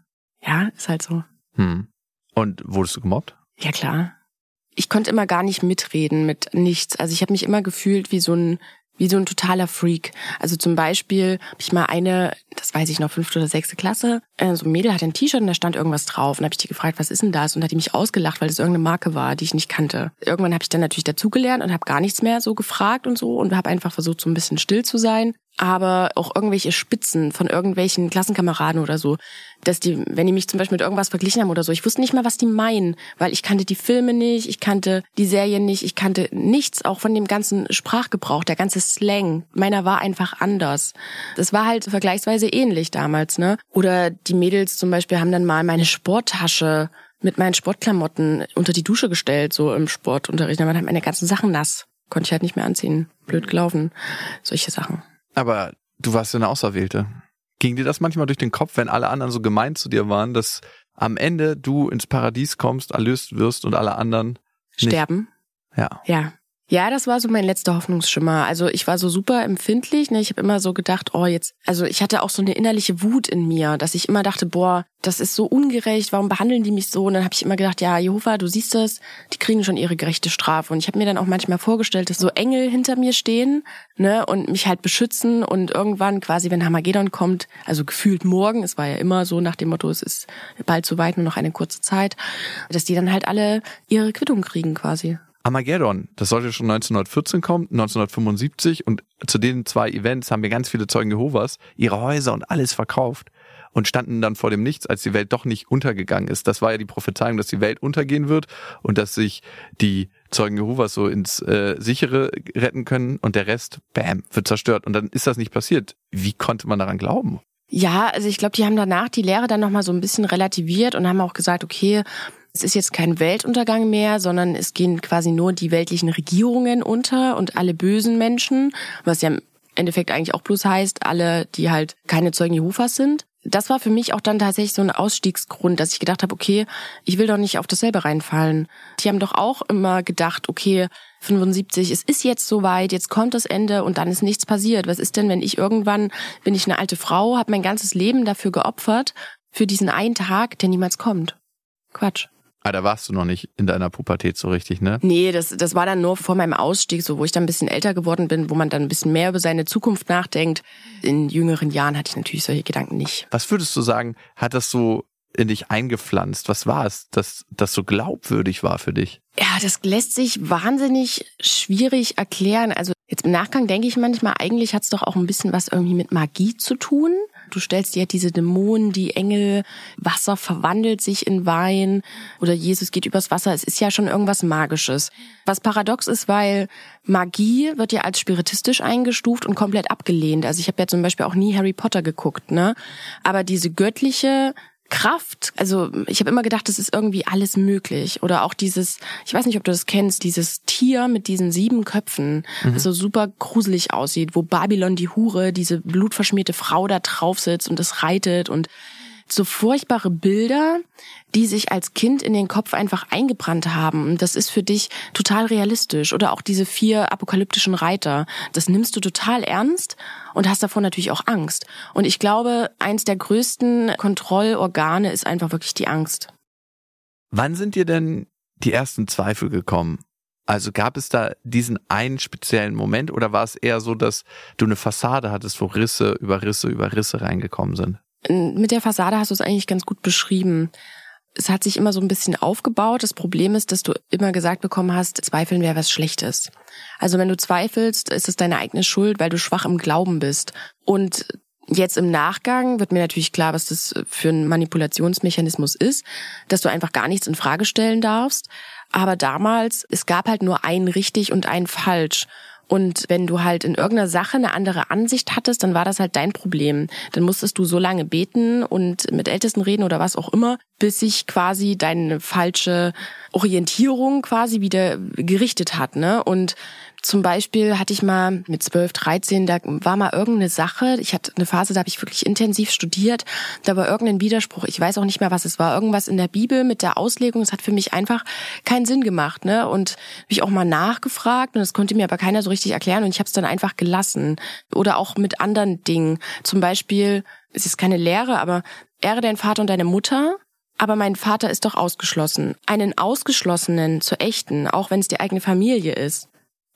Ja, ist halt so. Hm. Und wurdest du gemobbt? Ja klar. Ich konnte immer gar nicht mitreden mit nichts. Also ich habe mich immer gefühlt wie so ein wie so ein totaler Freak. Also zum Beispiel habe ich mal eine, das weiß ich noch, fünfte oder sechste Klasse, äh, so ein Mädel hatte ein T-Shirt und da stand irgendwas drauf. Und habe ich die gefragt, was ist denn das? Und hat die mich ausgelacht, weil das irgendeine Marke war, die ich nicht kannte. Irgendwann habe ich dann natürlich dazugelernt und habe gar nichts mehr so gefragt und so und habe einfach versucht, so ein bisschen still zu sein aber auch irgendwelche Spitzen von irgendwelchen Klassenkameraden oder so, dass die, wenn die mich zum Beispiel mit irgendwas verglichen haben oder so, ich wusste nicht mal, was die meinen, weil ich kannte die Filme nicht, ich kannte die Serien nicht, ich kannte nichts auch von dem ganzen Sprachgebrauch, der ganze Slang. Meiner war einfach anders. Das war halt vergleichsweise ähnlich damals, ne? Oder die Mädels zum Beispiel haben dann mal meine Sporttasche mit meinen Sportklamotten unter die Dusche gestellt, so im Sportunterricht. Dann waren halt meine ganzen Sachen nass. Konnte ich halt nicht mehr anziehen. Blöd gelaufen. Solche Sachen. Aber du warst ja eine Auserwählte. Ging dir das manchmal durch den Kopf, wenn alle anderen so gemein zu dir waren, dass am Ende du ins Paradies kommst, erlöst wirst und alle anderen nicht? sterben? Ja. Ja. Ja, das war so mein letzter Hoffnungsschimmer. Also ich war so super empfindlich. Ne? Ich habe immer so gedacht, oh jetzt, also ich hatte auch so eine innerliche Wut in mir, dass ich immer dachte, boah, das ist so ungerecht. Warum behandeln die mich so? Und dann habe ich immer gedacht, ja, Jehova, du siehst das, die kriegen schon ihre gerechte Strafe. Und ich habe mir dann auch manchmal vorgestellt, dass so Engel hinter mir stehen ne und mich halt beschützen und irgendwann quasi, wenn Hamagedon kommt, also gefühlt morgen, es war ja immer so nach dem Motto, es ist bald zu weit, nur noch eine kurze Zeit, dass die dann halt alle ihre Quittung kriegen quasi. Armageddon, das sollte schon 1914 kommen, 1975 und zu den zwei Events haben wir ganz viele Zeugen Jehovas ihre Häuser und alles verkauft und standen dann vor dem Nichts, als die Welt doch nicht untergegangen ist. Das war ja die Prophezeiung, dass die Welt untergehen wird und dass sich die Zeugen Jehovas so ins äh, sichere retten können und der Rest, bam, wird zerstört und dann ist das nicht passiert. Wie konnte man daran glauben? Ja, also ich glaube, die haben danach die Lehre dann nochmal so ein bisschen relativiert und haben auch gesagt, okay, es ist jetzt kein Weltuntergang mehr, sondern es gehen quasi nur die weltlichen Regierungen unter und alle bösen Menschen, was ja im Endeffekt eigentlich auch bloß heißt, alle, die halt keine Zeugen Jehovas sind. Das war für mich auch dann tatsächlich so ein Ausstiegsgrund, dass ich gedacht habe, okay, ich will doch nicht auf dasselbe reinfallen. Die haben doch auch immer gedacht, okay, 75, es ist jetzt soweit, jetzt kommt das Ende und dann ist nichts passiert. Was ist denn, wenn ich irgendwann, bin ich eine alte Frau, habe mein ganzes Leben dafür geopfert, für diesen einen Tag, der niemals kommt? Quatsch. Ah, da warst du noch nicht in deiner Pubertät so richtig, ne? Nee, das, das war dann nur vor meinem Ausstieg, so wo ich dann ein bisschen älter geworden bin, wo man dann ein bisschen mehr über seine Zukunft nachdenkt. In jüngeren Jahren hatte ich natürlich solche Gedanken nicht. Was würdest du sagen, hat das so in dich eingepflanzt? Was war es, dass das so glaubwürdig war für dich? Ja, das lässt sich wahnsinnig schwierig erklären. Also jetzt im Nachgang denke ich manchmal, eigentlich hat es doch auch ein bisschen was irgendwie mit Magie zu tun. Du stellst dir diese Dämonen, die Engel, Wasser verwandelt sich in Wein oder Jesus geht übers Wasser. Es ist ja schon irgendwas Magisches. Was paradox ist, weil Magie wird ja als spiritistisch eingestuft und komplett abgelehnt. Also ich habe ja zum Beispiel auch nie Harry Potter geguckt, ne? Aber diese göttliche Kraft. Also ich habe immer gedacht, es ist irgendwie alles möglich. Oder auch dieses, ich weiß nicht, ob du das kennst, dieses Tier mit diesen sieben Köpfen, mhm. das so super gruselig aussieht, wo Babylon die Hure, diese blutverschmierte Frau da drauf sitzt und es reitet und so furchtbare Bilder, die sich als Kind in den Kopf einfach eingebrannt haben. Das ist für dich total realistisch. Oder auch diese vier apokalyptischen Reiter. Das nimmst du total ernst und hast davor natürlich auch Angst. Und ich glaube, eins der größten Kontrollorgane ist einfach wirklich die Angst. Wann sind dir denn die ersten Zweifel gekommen? Also gab es da diesen einen speziellen Moment oder war es eher so, dass du eine Fassade hattest, wo Risse über Risse über Risse reingekommen sind? Mit der Fassade hast du es eigentlich ganz gut beschrieben. Es hat sich immer so ein bisschen aufgebaut. Das Problem ist, dass du immer gesagt bekommen hast, Zweifeln wäre was Schlechtes. Also wenn du zweifelst, ist es deine eigene Schuld, weil du schwach im Glauben bist. Und jetzt im Nachgang wird mir natürlich klar, was das für ein Manipulationsmechanismus ist, dass du einfach gar nichts in Frage stellen darfst. Aber damals, es gab halt nur ein richtig und ein falsch. Und wenn du halt in irgendeiner Sache eine andere Ansicht hattest, dann war das halt dein Problem. Dann musstest du so lange beten und mit Ältesten reden oder was auch immer, bis sich quasi deine falsche Orientierung quasi wieder gerichtet hat. Ne? Und zum Beispiel hatte ich mal mit 12, 13, da war mal irgendeine Sache, ich hatte eine Phase, da habe ich wirklich intensiv studiert, da war irgendein Widerspruch, ich weiß auch nicht mehr, was es war, irgendwas in der Bibel mit der Auslegung, es hat für mich einfach keinen Sinn gemacht. Ne? Und habe ich auch mal nachgefragt und das konnte mir aber keiner so richtig erklären und ich habe es dann einfach gelassen. Oder auch mit anderen Dingen. Zum Beispiel, es ist keine Lehre, aber ehre deinen Vater und deine Mutter aber mein Vater ist doch ausgeschlossen. Einen Ausgeschlossenen zu echten, auch wenn es die eigene Familie ist,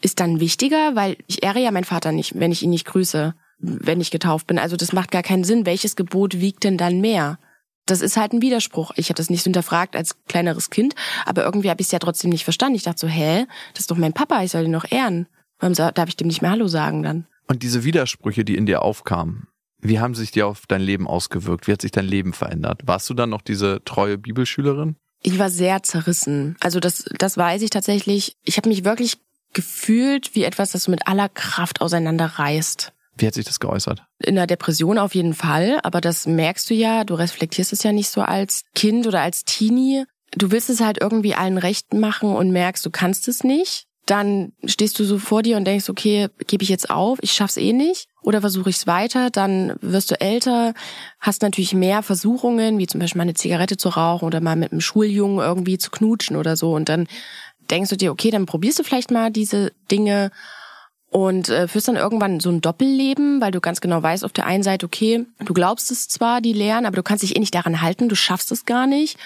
ist dann wichtiger, weil ich ehre ja meinen Vater nicht, wenn ich ihn nicht grüße, wenn ich getauft bin. Also das macht gar keinen Sinn. Welches Gebot wiegt denn dann mehr? Das ist halt ein Widerspruch. Ich habe das nicht hinterfragt als kleineres Kind, aber irgendwie habe ich es ja trotzdem nicht verstanden. Ich dachte so, hä, das ist doch mein Papa, ich soll ihn noch ehren. Warum darf ich dem nicht mehr Hallo sagen dann? Und diese Widersprüche, die in dir aufkamen, wie haben sich die auf dein Leben ausgewirkt? Wie hat sich dein Leben verändert? Warst du dann noch diese treue Bibelschülerin? Ich war sehr zerrissen. Also das, das weiß ich tatsächlich. Ich habe mich wirklich gefühlt wie etwas, das du mit aller Kraft auseinanderreißt. Wie hat sich das geäußert? In der Depression auf jeden Fall, aber das merkst du ja, du reflektierst es ja nicht so als Kind oder als Teenie. Du willst es halt irgendwie allen recht machen und merkst, du kannst es nicht. Dann stehst du so vor dir und denkst, okay, gebe ich jetzt auf, ich schaff's eh nicht oder versuche ich es weiter, dann wirst du älter, hast natürlich mehr Versuchungen, wie zum Beispiel mal eine Zigarette zu rauchen oder mal mit einem Schuljungen irgendwie zu knutschen oder so und dann denkst du dir, okay, dann probierst du vielleicht mal diese Dinge und äh, führst dann irgendwann so ein Doppelleben, weil du ganz genau weißt auf der einen Seite, okay, du glaubst es zwar, die Lehren, aber du kannst dich eh nicht daran halten, du schaffst es gar nicht.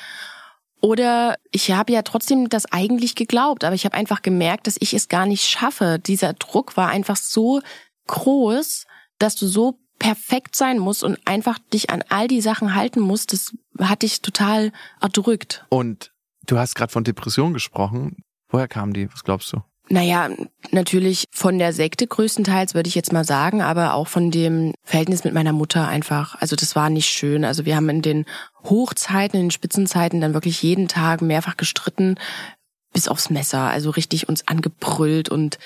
Oder ich habe ja trotzdem das eigentlich geglaubt, aber ich habe einfach gemerkt, dass ich es gar nicht schaffe. Dieser Druck war einfach so groß, dass du so perfekt sein musst und einfach dich an all die Sachen halten musst, das hat dich total erdrückt. Und du hast gerade von Depression gesprochen. Woher kamen die? Was glaubst du? Naja, natürlich von der Sekte größtenteils, würde ich jetzt mal sagen, aber auch von dem Verhältnis mit meiner Mutter einfach. Also das war nicht schön. Also wir haben in den Hochzeiten, in den Spitzenzeiten dann wirklich jeden Tag mehrfach gestritten, bis aufs Messer. Also richtig uns angebrüllt und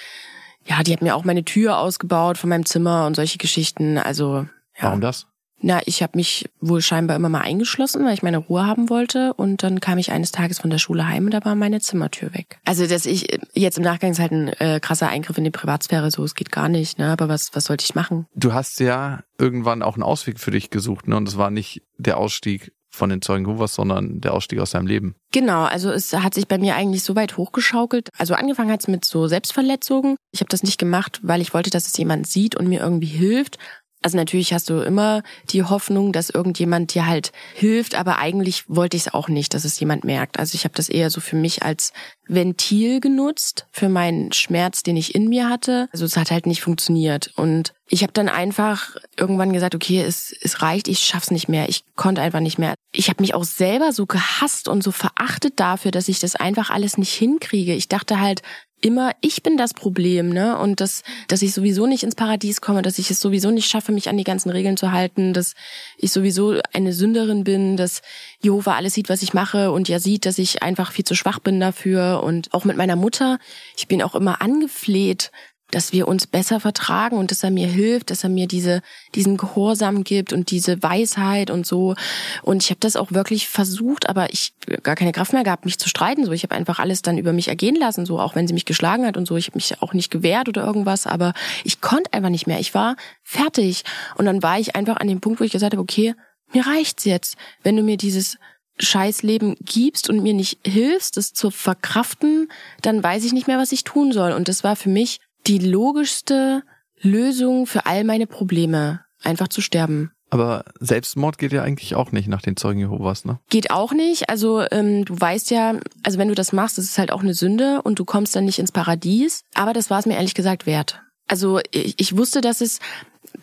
ja, die hat mir auch meine Tür ausgebaut von meinem Zimmer und solche Geschichten. Also ja. Warum das? Na, ich habe mich wohl scheinbar immer mal eingeschlossen, weil ich meine Ruhe haben wollte. Und dann kam ich eines Tages von der Schule heim und da war meine Zimmertür weg. Also, dass ich jetzt im Nachgang ist halt ein äh, krasser Eingriff in die Privatsphäre, so es geht gar nicht, ne? Aber was, was sollte ich machen? Du hast ja irgendwann auch einen Ausweg für dich gesucht, ne? Und es war nicht der Ausstieg von den Zeugen Jehovas, sondern der Ausstieg aus deinem Leben. Genau, also es hat sich bei mir eigentlich so weit hochgeschaukelt. Also angefangen hat es mit so Selbstverletzungen. Ich habe das nicht gemacht, weil ich wollte, dass es jemand sieht und mir irgendwie hilft, also natürlich hast du immer die Hoffnung, dass irgendjemand dir halt hilft, aber eigentlich wollte ich es auch nicht, dass es jemand merkt. Also ich habe das eher so für mich als Ventil genutzt, für meinen Schmerz, den ich in mir hatte. Also es hat halt nicht funktioniert. Und ich habe dann einfach irgendwann gesagt, okay, es, es reicht, ich schaff's nicht mehr. Ich konnte einfach nicht mehr. Ich habe mich auch selber so gehasst und so verachtet dafür, dass ich das einfach alles nicht hinkriege. Ich dachte halt, immer, ich bin das Problem, ne? Und dass, dass ich sowieso nicht ins Paradies komme, dass ich es sowieso nicht schaffe, mich an die ganzen Regeln zu halten, dass ich sowieso eine Sünderin bin, dass Jehova alles sieht, was ich mache und ja sieht, dass ich einfach viel zu schwach bin dafür. Und auch mit meiner Mutter, ich bin auch immer angefleht, dass wir uns besser vertragen und dass er mir hilft, dass er mir diese diesen Gehorsam gibt und diese Weisheit und so. Und ich habe das auch wirklich versucht, aber ich gar keine Kraft mehr gehabt, mich zu streiten. So, ich habe einfach alles dann über mich ergehen lassen, so auch wenn sie mich geschlagen hat und so. Ich habe mich auch nicht gewehrt oder irgendwas, aber ich konnte einfach nicht mehr. Ich war fertig und dann war ich einfach an dem Punkt, wo ich gesagt habe, okay, mir reicht's jetzt, wenn du mir dieses Scheißleben gibst und mir nicht hilfst, es zu verkraften, dann weiß ich nicht mehr, was ich tun soll. Und das war für mich die logischste Lösung für all meine Probleme, einfach zu sterben. Aber Selbstmord geht ja eigentlich auch nicht nach den Zeugen Jehovas, ne? Geht auch nicht. Also ähm, du weißt ja, also wenn du das machst, das ist halt auch eine Sünde und du kommst dann nicht ins Paradies. Aber das war es mir ehrlich gesagt wert. Also ich, ich wusste, dass es,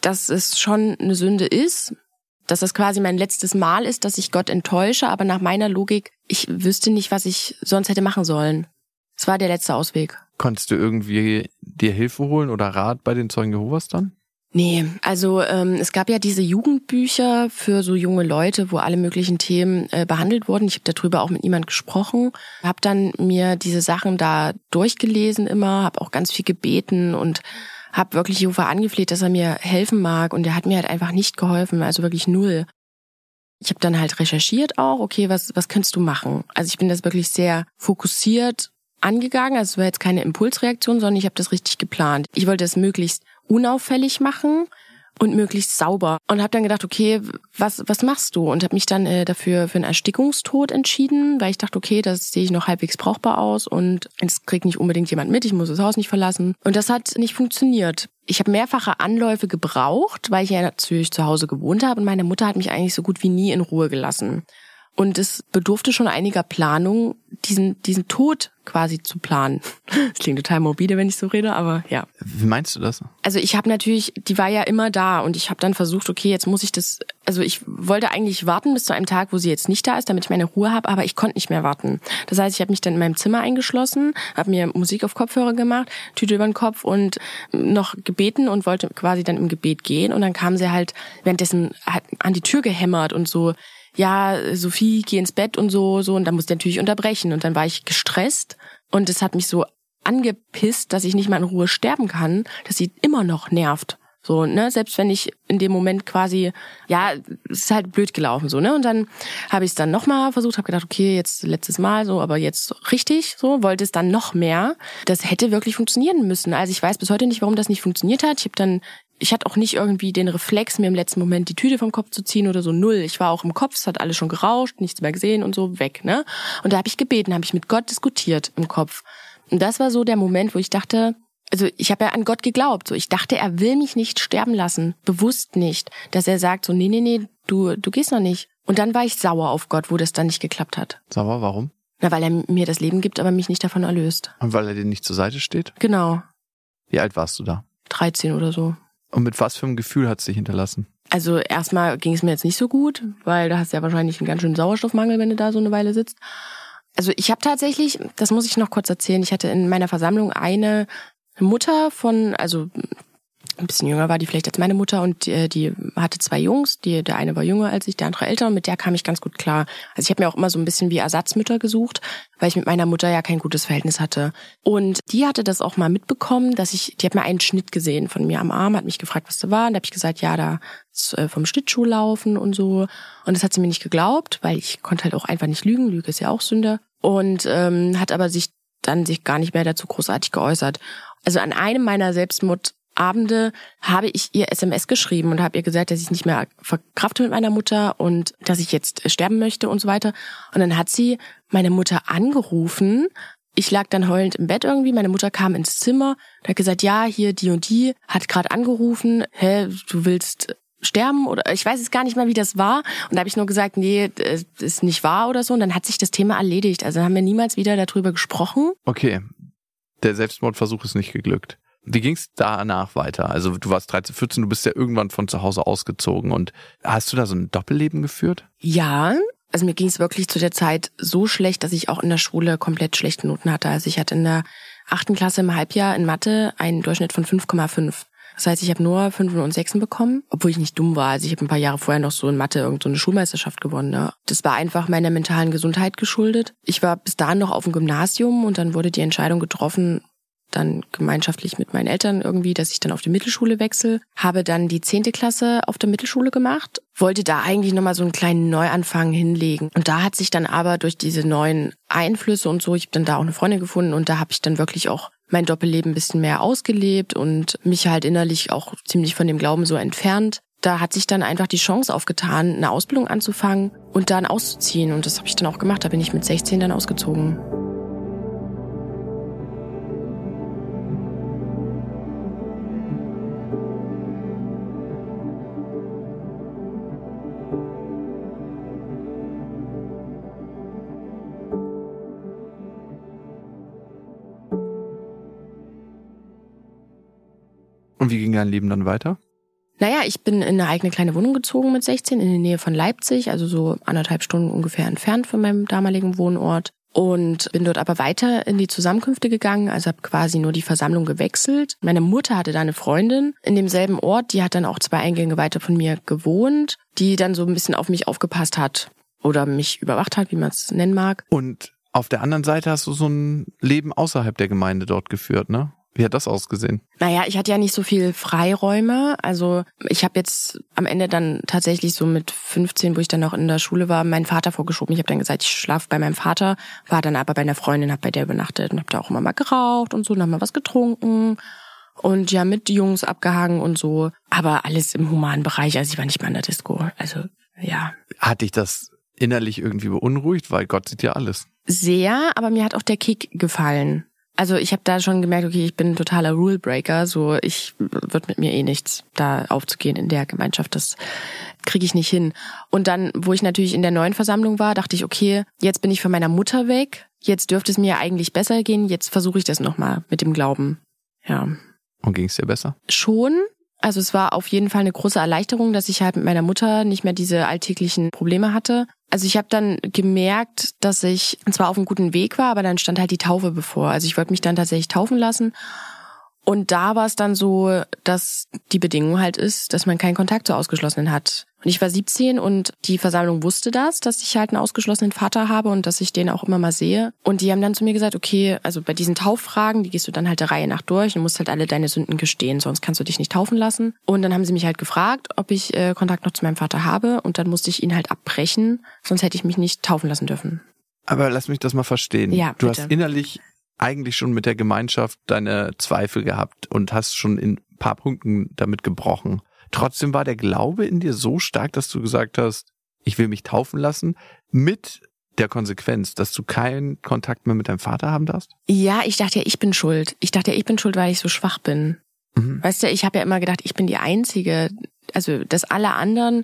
dass es schon eine Sünde ist, dass das quasi mein letztes Mal ist, dass ich Gott enttäusche. Aber nach meiner Logik, ich wüsste nicht, was ich sonst hätte machen sollen. Es war der letzte Ausweg. Konntest du irgendwie dir Hilfe holen oder Rat bei den Zeugen Jehovas dann? Nee, also ähm, es gab ja diese Jugendbücher für so junge Leute, wo alle möglichen Themen äh, behandelt wurden. Ich habe darüber auch mit niemand gesprochen, habe dann mir diese Sachen da durchgelesen immer, habe auch ganz viel gebeten und habe wirklich Jehova angefleht, dass er mir helfen mag und er hat mir halt einfach nicht geholfen, also wirklich null. Ich habe dann halt recherchiert auch, okay, was was könntest du machen? Also ich bin das wirklich sehr fokussiert angegangen. Also es war jetzt keine Impulsreaktion, sondern ich habe das richtig geplant. Ich wollte es möglichst unauffällig machen und möglichst sauber und habe dann gedacht, okay, was was machst du? Und habe mich dann äh, dafür für einen Erstickungstod entschieden, weil ich dachte, okay, das sehe ich noch halbwegs brauchbar aus und es kriegt nicht unbedingt jemand mit, ich muss das Haus nicht verlassen und das hat nicht funktioniert. Ich habe mehrfache Anläufe gebraucht, weil ich ja natürlich zu Hause gewohnt habe und meine Mutter hat mich eigentlich so gut wie nie in Ruhe gelassen. Und es bedurfte schon einiger Planung, diesen, diesen Tod quasi zu planen. Das klingt total morbide, wenn ich so rede, aber ja. Wie meinst du das? Also ich habe natürlich, die war ja immer da und ich habe dann versucht, okay, jetzt muss ich das, also ich wollte eigentlich warten bis zu einem Tag, wo sie jetzt nicht da ist, damit ich meine Ruhe habe, aber ich konnte nicht mehr warten. Das heißt, ich habe mich dann in meinem Zimmer eingeschlossen, habe mir Musik auf Kopfhörer gemacht, Tüte über den Kopf und noch gebeten und wollte quasi dann im Gebet gehen und dann kam sie halt währenddessen an die Tür gehämmert und so ja, Sophie, geh ins Bett und so, so. Und dann musste ich natürlich unterbrechen. Und dann war ich gestresst und es hat mich so angepisst, dass ich nicht mal in Ruhe sterben kann, dass sie immer noch nervt. So, ne, selbst wenn ich in dem Moment quasi, ja, es ist halt blöd gelaufen, so, ne? Und dann habe ich es dann nochmal versucht, habe gedacht, okay, jetzt letztes Mal so, aber jetzt richtig, so, wollte es dann noch mehr. Das hätte wirklich funktionieren müssen. Also ich weiß bis heute nicht, warum das nicht funktioniert hat. Ich habe dann ich hatte auch nicht irgendwie den Reflex, mir im letzten Moment die Tüte vom Kopf zu ziehen oder so null. Ich war auch im Kopf, es hat alles schon gerauscht, nichts mehr gesehen und so weg, ne? Und da habe ich gebeten, habe ich mit Gott diskutiert im Kopf. Und das war so der Moment, wo ich dachte, also ich habe ja an Gott geglaubt, so ich dachte, er will mich nicht sterben lassen, bewusst nicht, dass er sagt so nee, nee, nee, du du gehst noch nicht. Und dann war ich sauer auf Gott, wo das dann nicht geklappt hat. Sauer, warum? Na, weil er mir das Leben gibt, aber mich nicht davon erlöst. Und weil er dir nicht zur Seite steht? Genau. Wie alt warst du da? 13 oder so. Und mit was für einem Gefühl hat es dich hinterlassen? Also erstmal ging es mir jetzt nicht so gut, weil da hast du ja wahrscheinlich einen ganz schönen Sauerstoffmangel, wenn du da so eine Weile sitzt. Also ich habe tatsächlich, das muss ich noch kurz erzählen, ich hatte in meiner Versammlung eine Mutter von, also ein bisschen jünger war die vielleicht als meine Mutter und die, die hatte zwei Jungs, die der eine war jünger als ich, der andere älter und mit der kam ich ganz gut klar. Also ich habe mir auch immer so ein bisschen wie Ersatzmütter gesucht, weil ich mit meiner Mutter ja kein gutes Verhältnis hatte. Und die hatte das auch mal mitbekommen, dass ich, die hat mir einen Schnitt gesehen von mir am Arm, hat mich gefragt, was da war und da habe ich gesagt, ja, da äh, vom Schlittschuh laufen und so. Und das hat sie mir nicht geglaubt, weil ich konnte halt auch einfach nicht lügen, Lüge ist ja auch Sünde. Und ähm, hat aber sich dann sich gar nicht mehr dazu großartig geäußert. Also an einem meiner Selbstmordabende habe ich ihr SMS geschrieben und habe ihr gesagt, dass ich nicht mehr verkrafte mit meiner Mutter und dass ich jetzt sterben möchte und so weiter. Und dann hat sie meine Mutter angerufen. Ich lag dann heulend im Bett irgendwie. Meine Mutter kam ins Zimmer und hat gesagt, ja, hier die und die hat gerade angerufen. Hä, du willst sterben oder ich weiß es gar nicht mehr, wie das war. Und da habe ich nur gesagt, nee, ist nicht wahr oder so. Und dann hat sich das Thema erledigt. Also haben wir niemals wieder darüber gesprochen. Okay, der Selbstmordversuch ist nicht geglückt. Wie ging es danach weiter? Also du warst 13, 14, du bist ja irgendwann von zu Hause ausgezogen und hast du da so ein Doppelleben geführt? Ja, also mir ging es wirklich zu der Zeit so schlecht, dass ich auch in der Schule komplett schlechte Noten hatte. Also ich hatte in der achten Klasse im Halbjahr in Mathe einen Durchschnitt von 5,5. Das heißt, ich habe nur Fünfen und Sechsen bekommen, obwohl ich nicht dumm war. Also ich habe ein paar Jahre vorher noch so in Mathe irgendeine so Schulmeisterschaft gewonnen. Ne? Das war einfach meiner mentalen Gesundheit geschuldet. Ich war bis dahin noch auf dem Gymnasium und dann wurde die Entscheidung getroffen, dann gemeinschaftlich mit meinen Eltern irgendwie, dass ich dann auf die Mittelschule wechsle. Habe dann die zehnte Klasse auf der Mittelschule gemacht, wollte da eigentlich nochmal so einen kleinen Neuanfang hinlegen. Und da hat sich dann aber durch diese neuen Einflüsse und so, ich habe dann da auch eine Freundin gefunden und da habe ich dann wirklich auch mein Doppelleben ein bisschen mehr ausgelebt und mich halt innerlich auch ziemlich von dem Glauben so entfernt. Da hat sich dann einfach die Chance aufgetan, eine Ausbildung anzufangen und dann auszuziehen. Und das habe ich dann auch gemacht. Da bin ich mit 16 dann ausgezogen. Dein Leben dann weiter? Naja, ich bin in eine eigene kleine Wohnung gezogen mit 16 in der Nähe von Leipzig, also so anderthalb Stunden ungefähr entfernt von meinem damaligen Wohnort. Und bin dort aber weiter in die Zusammenkünfte gegangen, also habe quasi nur die Versammlung gewechselt. Meine Mutter hatte da eine Freundin in demselben Ort, die hat dann auch zwei Eingänge weiter von mir gewohnt, die dann so ein bisschen auf mich aufgepasst hat oder mich überwacht hat, wie man es nennen mag. Und auf der anderen Seite hast du so ein Leben außerhalb der Gemeinde dort geführt, ne? Wie hat das ausgesehen? Naja, ich hatte ja nicht so viel Freiräume. Also ich habe jetzt am Ende dann tatsächlich so mit 15, wo ich dann noch in der Schule war, meinen Vater vorgeschoben. Ich habe dann gesagt, ich schlafe bei meinem Vater, war dann aber bei einer Freundin, habe bei der übernachtet und habe da auch immer mal geraucht und so, und hab mal was getrunken und ja mit Jungs abgehangen und so. Aber alles im humanen Bereich. Also ich war nicht mal in der Disco. Also ja. Hat dich das innerlich irgendwie beunruhigt? Weil Gott sieht ja alles. Sehr, aber mir hat auch der Kick gefallen. Also ich habe da schon gemerkt, okay, ich bin ein totaler Rulebreaker, so ich wird mit mir eh nichts, da aufzugehen in der Gemeinschaft, das kriege ich nicht hin. Und dann, wo ich natürlich in der neuen Versammlung war, dachte ich, okay, jetzt bin ich von meiner Mutter weg, jetzt dürfte es mir eigentlich besser gehen, jetzt versuche ich das nochmal mit dem Glauben. Ja. Und ging es dir besser? Schon, also es war auf jeden Fall eine große Erleichterung, dass ich halt mit meiner Mutter nicht mehr diese alltäglichen Probleme hatte. Also ich habe dann gemerkt, dass ich zwar auf einem guten Weg war, aber dann stand halt die Taufe bevor. Also ich wollte mich dann tatsächlich taufen lassen und da war es dann so, dass die Bedingung halt ist, dass man keinen Kontakt zu Ausgeschlossenen hat. Und ich war 17 und die Versammlung wusste das, dass ich halt einen ausgeschlossenen Vater habe und dass ich den auch immer mal sehe. Und die haben dann zu mir gesagt, okay, also bei diesen Tauffragen, die gehst du dann halt der Reihe nach durch und musst halt alle deine Sünden gestehen, sonst kannst du dich nicht taufen lassen. Und dann haben sie mich halt gefragt, ob ich äh, Kontakt noch zu meinem Vater habe und dann musste ich ihn halt abbrechen, sonst hätte ich mich nicht taufen lassen dürfen. Aber lass mich das mal verstehen. Ja, du bitte. hast innerlich eigentlich schon mit der Gemeinschaft deine Zweifel gehabt und hast schon in ein paar Punkten damit gebrochen. Trotzdem war der Glaube in dir so stark, dass du gesagt hast, ich will mich taufen lassen, mit der Konsequenz, dass du keinen Kontakt mehr mit deinem Vater haben darfst? Ja, ich dachte ja, ich bin schuld. Ich dachte ja, ich bin schuld, weil ich so schwach bin. Mhm. Weißt du, ich habe ja immer gedacht, ich bin die Einzige. Also, dass alle anderen,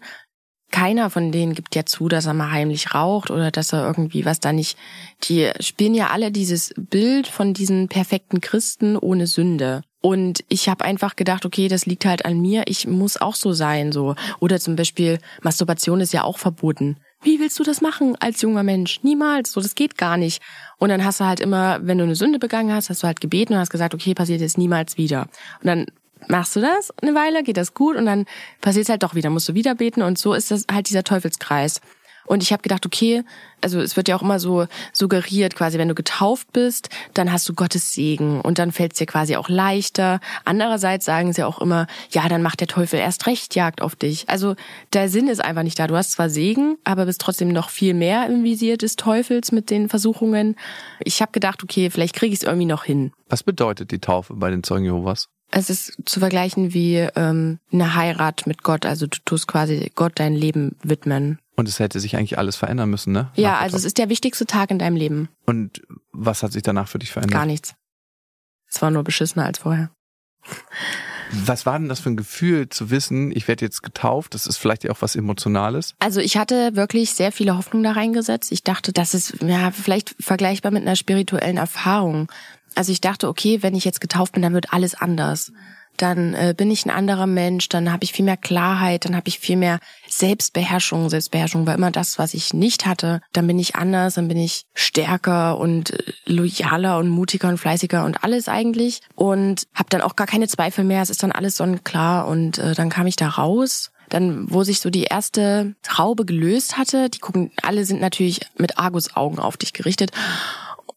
keiner von denen gibt ja zu, dass er mal heimlich raucht oder dass er irgendwie was da nicht. Die spielen ja alle dieses Bild von diesen perfekten Christen ohne Sünde. Und ich habe einfach gedacht, okay, das liegt halt an mir, ich muss auch so sein, so. Oder zum Beispiel, Masturbation ist ja auch verboten. Wie willst du das machen als junger Mensch? Niemals, so, das geht gar nicht. Und dann hast du halt immer, wenn du eine Sünde begangen hast, hast du halt gebeten und hast gesagt, okay, passiert jetzt niemals wieder. Und dann machst du das eine Weile, geht das gut und dann passiert es halt doch wieder, musst du wieder beten und so ist das halt dieser Teufelskreis. Und ich habe gedacht, okay, also es wird ja auch immer so suggeriert, quasi, wenn du getauft bist, dann hast du Gottes Segen und dann fällt es dir quasi auch leichter. Andererseits sagen sie auch immer, ja, dann macht der Teufel erst recht Jagd auf dich. Also der Sinn ist einfach nicht da. Du hast zwar Segen, aber bist trotzdem noch viel mehr im Visier des Teufels mit den Versuchungen. Ich habe gedacht, okay, vielleicht kriege ich es irgendwie noch hin. Was bedeutet die Taufe bei den Zeugen Jehovas? Es ist zu vergleichen wie ähm, eine Heirat mit Gott. Also du tust quasi Gott dein Leben widmen. Und es hätte sich eigentlich alles verändern müssen, ne? Ja, also es ist der wichtigste Tag in deinem Leben. Und was hat sich danach für dich verändert? Gar nichts. Es war nur beschissener als vorher. Was war denn das für ein Gefühl zu wissen, ich werde jetzt getauft? Das ist vielleicht ja auch was Emotionales. Also ich hatte wirklich sehr viele Hoffnungen da reingesetzt. Ich dachte, das ist ja vielleicht vergleichbar mit einer spirituellen Erfahrung. Also ich dachte, okay, wenn ich jetzt getauft bin, dann wird alles anders dann äh, bin ich ein anderer Mensch, dann habe ich viel mehr Klarheit, dann habe ich viel mehr Selbstbeherrschung. Selbstbeherrschung war immer das, was ich nicht hatte. Dann bin ich anders, dann bin ich stärker und äh, loyaler und mutiger und fleißiger und alles eigentlich und habe dann auch gar keine Zweifel mehr. Es ist dann alles sonnenklar und äh, dann kam ich da raus dann, wo sich so die erste Traube gelöst hatte, die gucken, alle sind natürlich mit Argusaugen auf dich gerichtet.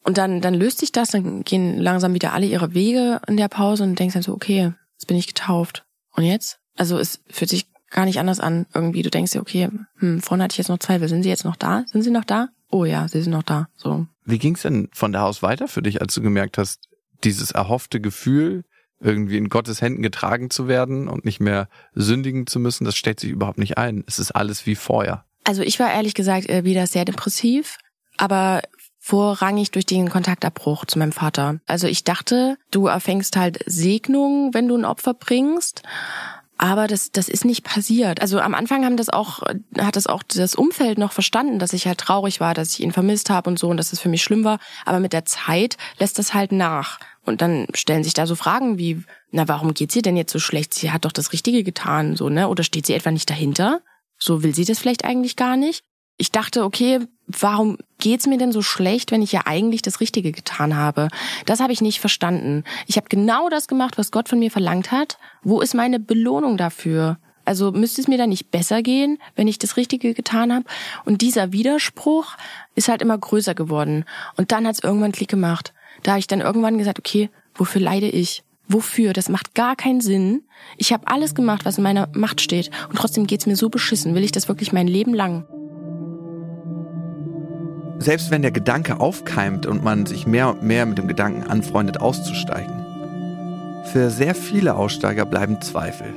Und dann, dann löst sich das, dann gehen langsam wieder alle ihre Wege in der Pause und denkst dann so, okay, Jetzt bin ich getauft. Und jetzt? Also es fühlt sich gar nicht anders an. Irgendwie, du denkst dir, okay, hm, vorne hatte ich jetzt noch Zweifel. Sind sie jetzt noch da? Sind sie noch da? Oh ja, sie sind noch da. So. Wie ging's denn von da aus weiter für dich, als du gemerkt hast, dieses erhoffte Gefühl, irgendwie in Gottes Händen getragen zu werden und nicht mehr sündigen zu müssen, das stellt sich überhaupt nicht ein. Es ist alles wie vorher. Also ich war ehrlich gesagt äh, wieder sehr depressiv, aber vorrangig durch den Kontaktabbruch zu meinem Vater. Also ich dachte, du erfängst halt Segnung, wenn du ein Opfer bringst. Aber das, das ist nicht passiert. Also am Anfang haben das auch, hat das auch das Umfeld noch verstanden, dass ich halt traurig war, dass ich ihn vermisst habe und so und dass das für mich schlimm war. Aber mit der Zeit lässt das halt nach. Und dann stellen sich da so Fragen wie, na, warum geht sie denn jetzt so schlecht? Sie hat doch das Richtige getan, so, ne? Oder steht sie etwa nicht dahinter? So will sie das vielleicht eigentlich gar nicht? ich dachte, okay, warum geht's mir denn so schlecht, wenn ich ja eigentlich das Richtige getan habe? Das habe ich nicht verstanden. Ich habe genau das gemacht, was Gott von mir verlangt hat. Wo ist meine Belohnung dafür? Also müsste es mir da nicht besser gehen, wenn ich das Richtige getan habe? Und dieser Widerspruch ist halt immer größer geworden. Und dann hat's irgendwann Klick gemacht. Da habe ich dann irgendwann gesagt, okay, wofür leide ich? Wofür? Das macht gar keinen Sinn. Ich habe alles gemacht, was in meiner Macht steht. Und trotzdem geht's mir so beschissen. Will ich das wirklich mein Leben lang? Selbst wenn der Gedanke aufkeimt und man sich mehr und mehr mit dem Gedanken anfreundet, auszusteigen. Für sehr viele Aussteiger bleiben Zweifel.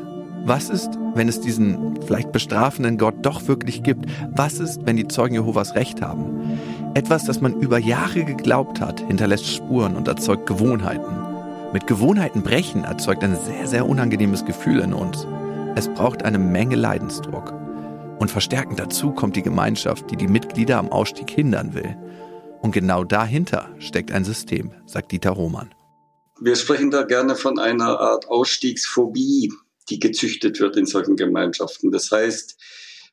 Was ist, wenn es diesen vielleicht bestrafenden Gott doch wirklich gibt? Was ist, wenn die Zeugen Jehovas recht haben? Etwas, das man über Jahre geglaubt hat, hinterlässt Spuren und erzeugt Gewohnheiten. Mit Gewohnheiten brechen erzeugt ein sehr, sehr unangenehmes Gefühl in uns. Es braucht eine Menge Leidensdruck. Und verstärkend dazu kommt die Gemeinschaft, die die Mitglieder am Ausstieg hindern will. Und genau dahinter steckt ein System, sagt Dieter Roman. Wir sprechen da gerne von einer Art Ausstiegsphobie, die gezüchtet wird in solchen Gemeinschaften. Das heißt,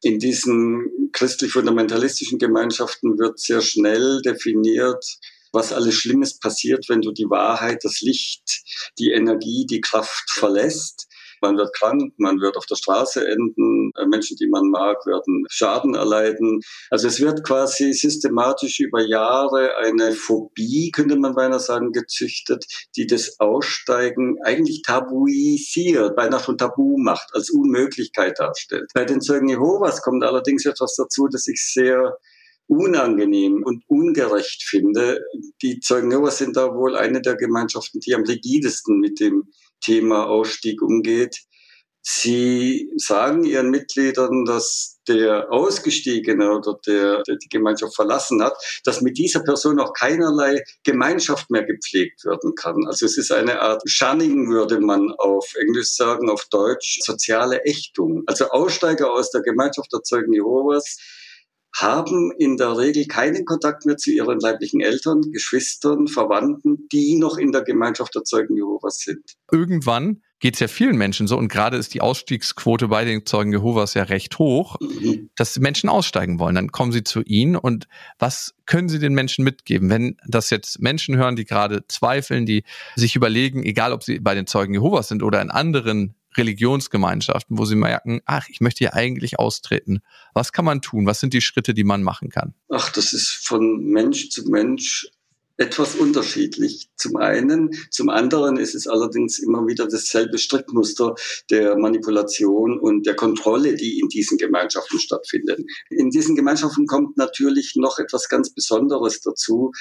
in diesen christlich-fundamentalistischen Gemeinschaften wird sehr schnell definiert, was alles Schlimmes passiert, wenn du die Wahrheit, das Licht, die Energie, die Kraft verlässt. Man wird krank, man wird auf der Straße enden, äh, Menschen, die man mag, werden Schaden erleiden. Also es wird quasi systematisch über Jahre eine Phobie, könnte man beinahe sagen, gezüchtet, die das Aussteigen eigentlich tabuisiert, beinahe von Tabu macht, als Unmöglichkeit darstellt. Bei den Zeugen Jehovas kommt allerdings etwas dazu, das ich sehr unangenehm und ungerecht finde. Die Zeugen Jehovas sind da wohl eine der Gemeinschaften, die am rigidesten mit dem Thema Ausstieg umgeht. Sie sagen ihren Mitgliedern, dass der Ausgestiegene oder der, der die Gemeinschaft verlassen hat, dass mit dieser Person auch keinerlei Gemeinschaft mehr gepflegt werden kann. Also es ist eine Art Shunning, würde man auf Englisch sagen, auf Deutsch, soziale Ächtung. Also Aussteiger aus der Gemeinschaft der Zeugen Jehovas haben in der Regel keinen Kontakt mehr zu ihren leiblichen Eltern, Geschwistern, Verwandten, die noch in der Gemeinschaft der Zeugen Jehovas sind. Irgendwann geht es ja vielen Menschen so und gerade ist die Ausstiegsquote bei den Zeugen Jehovas ja recht hoch, mhm. dass die Menschen aussteigen wollen. Dann kommen sie zu ihnen und was können sie den Menschen mitgeben, wenn das jetzt Menschen hören, die gerade zweifeln, die sich überlegen, egal ob sie bei den Zeugen Jehovas sind oder in anderen Religionsgemeinschaften, wo sie merken, ach, ich möchte hier eigentlich austreten. Was kann man tun? Was sind die Schritte, die man machen kann? Ach, das ist von Mensch zu Mensch etwas unterschiedlich. Zum einen, zum anderen ist es allerdings immer wieder dasselbe Strickmuster der Manipulation und der Kontrolle, die in diesen Gemeinschaften stattfinden. In diesen Gemeinschaften kommt natürlich noch etwas ganz Besonderes dazu.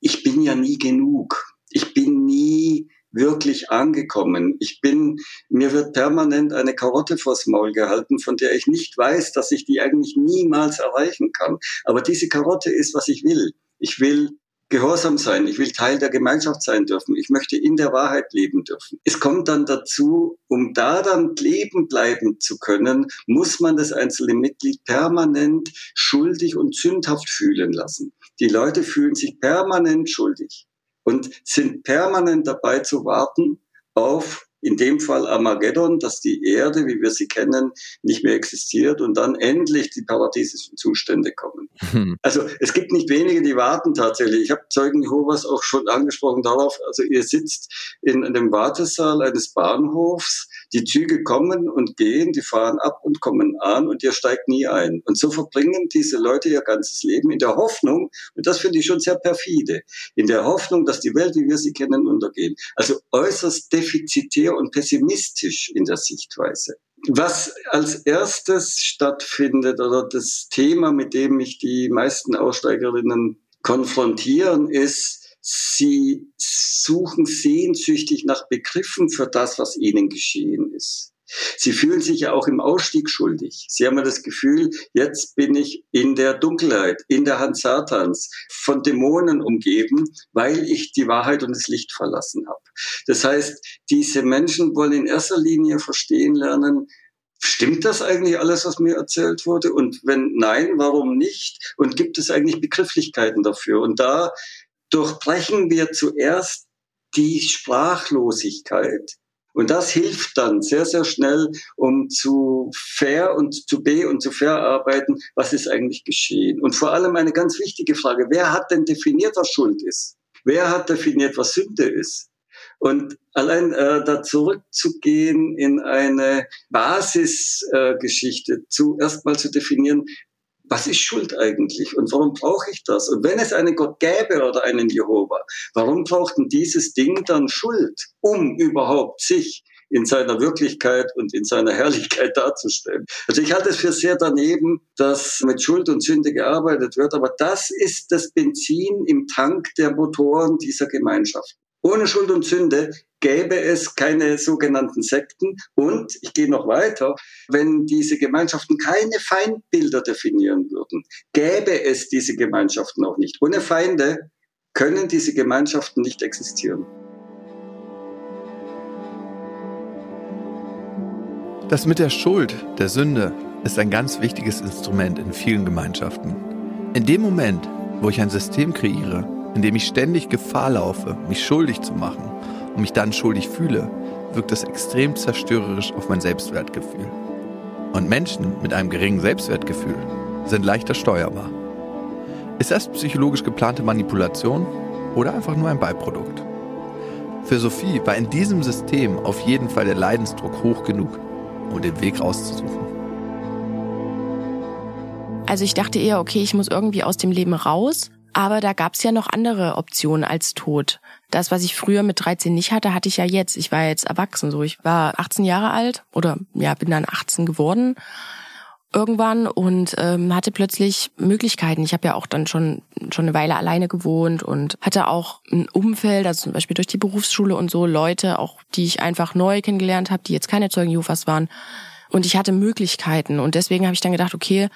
Ich bin ja nie genug. Ich bin nie wirklich angekommen. Ich bin, mir wird permanent eine Karotte vors Maul gehalten, von der ich nicht weiß, dass ich die eigentlich niemals erreichen kann. Aber diese Karotte ist, was ich will. Ich will gehorsam sein, ich will Teil der Gemeinschaft sein dürfen, ich möchte in der Wahrheit leben dürfen. Es kommt dann dazu, um da dann leben bleiben zu können, muss man das einzelne Mitglied permanent schuldig und sündhaft fühlen lassen. Die Leute fühlen sich permanent schuldig und sind permanent dabei zu warten auf in dem Fall Armageddon, dass die Erde, wie wir sie kennen, nicht mehr existiert und dann endlich die paradiesischen Zustände kommen. Hm. Also es gibt nicht wenige, die warten tatsächlich. Ich habe Zeugen Jehovas auch schon angesprochen darauf. Also ihr sitzt in einem Wartesaal eines Bahnhofs, die Züge kommen und gehen, die fahren ab und kommen an und ihr steigt nie ein. Und so verbringen diese Leute ihr ganzes Leben in der Hoffnung, und das finde ich schon sehr perfide, in der Hoffnung, dass die Welt, wie wir sie kennen, untergeht. Also äußerst defizitär und pessimistisch in der Sichtweise. Was als erstes stattfindet oder das Thema, mit dem mich die meisten Aussteigerinnen konfrontieren, ist, sie suchen sehnsüchtig nach Begriffen für das, was ihnen geschehen ist. Sie fühlen sich ja auch im Ausstieg schuldig. Sie haben ja das Gefühl, jetzt bin ich in der Dunkelheit, in der Hand Satans, von Dämonen umgeben, weil ich die Wahrheit und das Licht verlassen habe. Das heißt, diese Menschen wollen in erster Linie verstehen lernen, Stimmt das eigentlich alles, was mir erzählt wurde? Und wenn nein, warum nicht? Und gibt es eigentlich Begrifflichkeiten dafür? Und da durchbrechen wir zuerst die Sprachlosigkeit, und das hilft dann sehr, sehr schnell, um zu fair und zu B und zu verarbeiten, was ist eigentlich geschehen. Und vor allem eine ganz wichtige Frage, wer hat denn definiert, was Schuld ist? Wer hat definiert, was Sünde ist? Und allein äh, da zurückzugehen in eine Basisgeschichte, äh, zu erstmal zu definieren, was ist Schuld eigentlich und warum brauche ich das? Und wenn es einen Gott gäbe oder einen Jehova, warum braucht denn dieses Ding dann Schuld, um überhaupt sich in seiner Wirklichkeit und in seiner Herrlichkeit darzustellen. Also ich halte es für sehr daneben, dass mit Schuld und Sünde gearbeitet wird, aber das ist das Benzin im Tank der Motoren dieser Gemeinschaft. Ohne Schuld und Sünde gäbe es keine sogenannten Sekten. Und ich gehe noch weiter, wenn diese Gemeinschaften keine Feindbilder definieren würden, gäbe es diese Gemeinschaften auch nicht. Ohne Feinde können diese Gemeinschaften nicht existieren. Das mit der Schuld, der Sünde, ist ein ganz wichtiges Instrument in vielen Gemeinschaften. In dem Moment, wo ich ein System kreiere, in dem ich ständig Gefahr laufe, mich schuldig zu machen und mich dann schuldig fühle, wirkt das extrem zerstörerisch auf mein Selbstwertgefühl. Und Menschen mit einem geringen Selbstwertgefühl sind leichter steuerbar. Ist das psychologisch geplante Manipulation oder einfach nur ein Beiprodukt? Für Sophie war in diesem System auf jeden Fall der Leidensdruck hoch genug, um den Weg rauszusuchen. Also ich dachte eher, okay, ich muss irgendwie aus dem Leben raus aber da gab es ja noch andere Optionen als Tod. Das, was ich früher mit 13 nicht hatte, hatte ich ja jetzt. Ich war jetzt erwachsen, so ich war 18 Jahre alt oder ja, bin dann 18 geworden irgendwann und ähm, hatte plötzlich Möglichkeiten. Ich habe ja auch dann schon schon eine Weile alleine gewohnt und hatte auch ein Umfeld, also zum Beispiel durch die Berufsschule und so Leute, auch die ich einfach neu kennengelernt habe, die jetzt keine Zeugen Jehovas waren. Und ich hatte Möglichkeiten und deswegen habe ich dann gedacht, okay,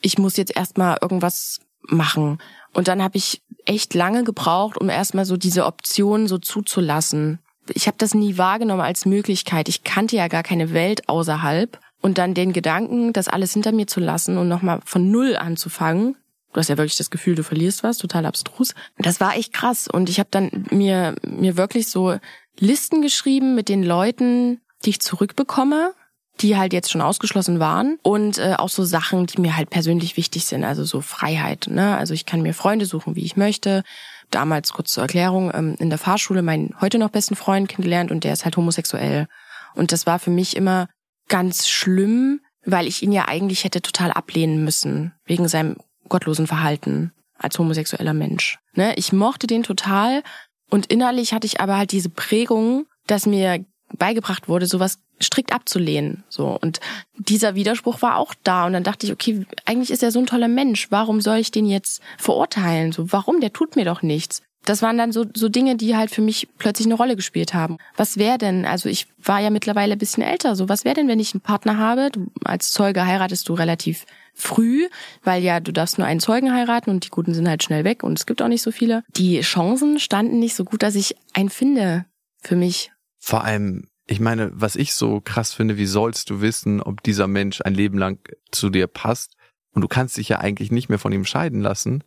ich muss jetzt erstmal irgendwas machen. Und dann habe ich echt lange gebraucht, um erstmal so diese Option so zuzulassen. Ich habe das nie wahrgenommen als Möglichkeit. Ich kannte ja gar keine Welt außerhalb. Und dann den Gedanken, das alles hinter mir zu lassen und nochmal von Null anzufangen. Du hast ja wirklich das Gefühl, du verlierst was, total abstrus. Das war echt krass. Und ich habe dann mir, mir wirklich so Listen geschrieben mit den Leuten, die ich zurückbekomme, die halt jetzt schon ausgeschlossen waren und äh, auch so Sachen, die mir halt persönlich wichtig sind, also so Freiheit. Ne? Also ich kann mir Freunde suchen, wie ich möchte. Damals kurz zur Erklärung ähm, in der Fahrschule meinen heute noch besten Freund kennengelernt und der ist halt homosexuell und das war für mich immer ganz schlimm, weil ich ihn ja eigentlich hätte total ablehnen müssen wegen seinem gottlosen Verhalten als homosexueller Mensch. Ne? Ich mochte den total und innerlich hatte ich aber halt diese Prägung, dass mir beigebracht wurde, sowas strikt abzulehnen. So und dieser Widerspruch war auch da und dann dachte ich, okay, eigentlich ist er so ein toller Mensch. Warum soll ich den jetzt verurteilen? So warum? Der tut mir doch nichts. Das waren dann so, so Dinge, die halt für mich plötzlich eine Rolle gespielt haben. Was wäre denn, also ich war ja mittlerweile ein bisschen älter, so was wäre denn, wenn ich einen Partner habe? Du, als Zeuge heiratest du relativ früh, weil ja du darfst nur einen Zeugen heiraten und die Guten sind halt schnell weg und es gibt auch nicht so viele. Die Chancen standen nicht so gut, dass ich einen finde für mich. Vor allem, ich meine, was ich so krass finde, wie sollst du wissen, ob dieser Mensch ein Leben lang zu dir passt? Und du kannst dich ja eigentlich nicht mehr von ihm scheiden lassen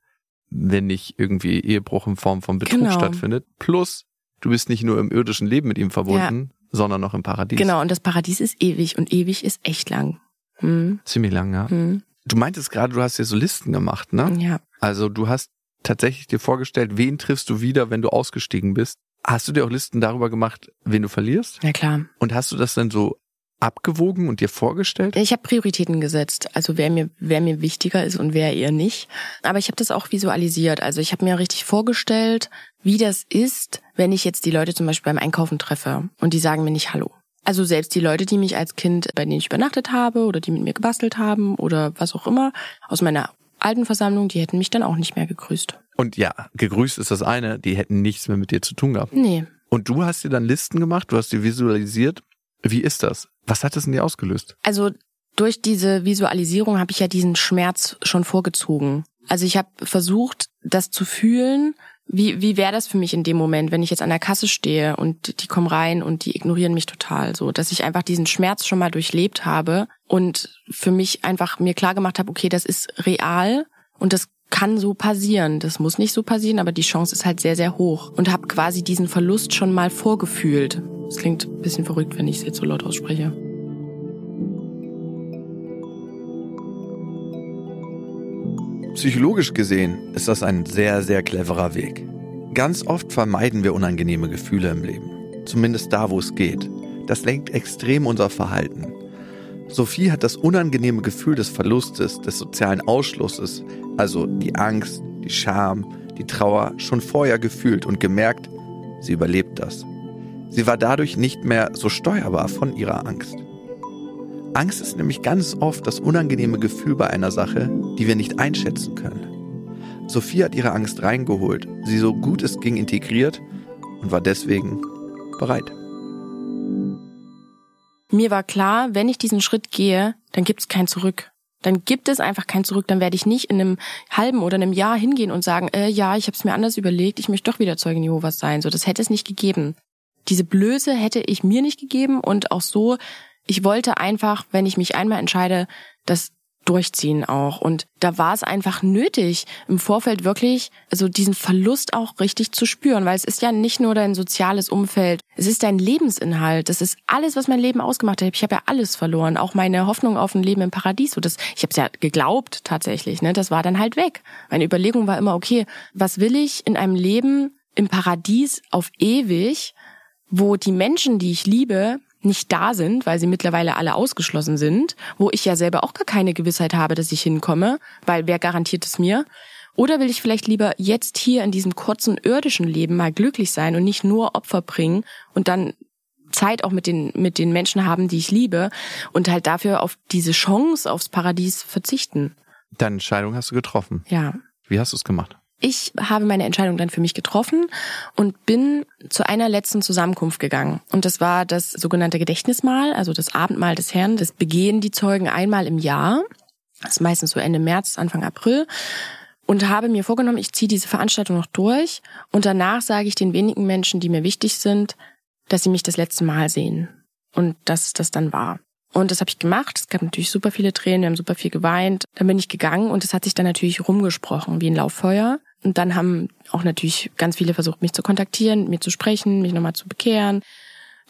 wenn nicht irgendwie Ehebruch in Form von Betrug genau. stattfindet. Plus, du bist nicht nur im irdischen Leben mit ihm verbunden, ja. sondern noch im Paradies. Genau, und das Paradies ist ewig und ewig ist echt lang. Hm. Ziemlich lang, ja. Hm. Du meintest gerade, du hast dir so Listen gemacht, ne? Ja. Also du hast tatsächlich dir vorgestellt, wen triffst du wieder, wenn du ausgestiegen bist. Hast du dir auch Listen darüber gemacht, wen du verlierst? Ja, klar. Und hast du das dann so abgewogen und dir vorgestellt? Ich habe Prioritäten gesetzt, also wer mir wer mir wichtiger ist und wer eher nicht. Aber ich habe das auch visualisiert. Also ich habe mir richtig vorgestellt, wie das ist, wenn ich jetzt die Leute zum Beispiel beim Einkaufen treffe und die sagen mir nicht Hallo. Also selbst die Leute, die mich als Kind, bei denen ich übernachtet habe oder die mit mir gebastelt haben oder was auch immer, aus meiner alten Versammlung, die hätten mich dann auch nicht mehr gegrüßt. Und ja, gegrüßt ist das eine, die hätten nichts mehr mit dir zu tun gehabt. Nee. Und du hast dir dann Listen gemacht, du hast die visualisiert. Wie ist das? Was hat es in dir ausgelöst? Also durch diese Visualisierung habe ich ja diesen Schmerz schon vorgezogen. Also ich habe versucht, das zu fühlen. Wie, wie wäre das für mich in dem Moment, wenn ich jetzt an der Kasse stehe und die kommen rein und die ignorieren mich total, so dass ich einfach diesen Schmerz schon mal durchlebt habe und für mich einfach mir klar gemacht habe, okay, das ist real und das kann so passieren. Das muss nicht so passieren, aber die Chance ist halt sehr, sehr hoch und habe quasi diesen Verlust schon mal vorgefühlt. Es klingt ein bisschen verrückt, wenn ich es jetzt so laut ausspreche. Psychologisch gesehen ist das ein sehr, sehr cleverer Weg. Ganz oft vermeiden wir unangenehme Gefühle im Leben. Zumindest da, wo es geht. Das lenkt extrem unser Verhalten. Sophie hat das unangenehme Gefühl des Verlustes, des sozialen Ausschlusses, also die Angst, die Scham, die Trauer, schon vorher gefühlt und gemerkt, sie überlebt das. Sie war dadurch nicht mehr so steuerbar von ihrer Angst. Angst ist nämlich ganz oft das unangenehme Gefühl bei einer Sache, die wir nicht einschätzen können. Sophie hat ihre Angst reingeholt, sie so gut es ging integriert und war deswegen bereit. Mir war klar, wenn ich diesen Schritt gehe, dann gibt es kein Zurück. Dann gibt es einfach kein Zurück. Dann werde ich nicht in einem halben oder einem Jahr hingehen und sagen, äh, ja, ich habe es mir anders überlegt, ich möchte doch wieder Zeugen Jehovas sein. So, das hätte es nicht gegeben diese Blöße hätte ich mir nicht gegeben und auch so, ich wollte einfach, wenn ich mich einmal entscheide, das durchziehen auch. Und da war es einfach nötig, im Vorfeld wirklich also diesen Verlust auch richtig zu spüren, weil es ist ja nicht nur dein soziales Umfeld, es ist dein Lebensinhalt, das ist alles, was mein Leben ausgemacht hat. Ich habe ja alles verloren, auch meine Hoffnung auf ein Leben im Paradies. So das, ich habe es ja geglaubt tatsächlich, ne? Das war dann halt weg. Meine Überlegung war immer, okay, was will ich in einem Leben im Paradies auf ewig? wo die Menschen, die ich liebe, nicht da sind, weil sie mittlerweile alle ausgeschlossen sind, wo ich ja selber auch gar keine Gewissheit habe, dass ich hinkomme, weil wer garantiert es mir? Oder will ich vielleicht lieber jetzt hier in diesem kurzen irdischen Leben mal glücklich sein und nicht nur Opfer bringen und dann Zeit auch mit den, mit den Menschen haben, die ich liebe und halt dafür auf diese Chance aufs Paradies verzichten? Deine Entscheidung hast du getroffen. Ja. Wie hast du es gemacht? Ich habe meine Entscheidung dann für mich getroffen und bin zu einer letzten Zusammenkunft gegangen. Und das war das sogenannte Gedächtnismahl, also das Abendmahl des Herrn. Das begehen die Zeugen einmal im Jahr. Das ist meistens so Ende März, Anfang April. Und habe mir vorgenommen, ich ziehe diese Veranstaltung noch durch. Und danach sage ich den wenigen Menschen, die mir wichtig sind, dass sie mich das letzte Mal sehen. Und dass das dann war. Und das habe ich gemacht. Es gab natürlich super viele Tränen, wir haben super viel geweint. Dann bin ich gegangen und es hat sich dann natürlich rumgesprochen wie ein Lauffeuer. Und dann haben auch natürlich ganz viele versucht, mich zu kontaktieren, mit mir zu sprechen, mich nochmal zu bekehren.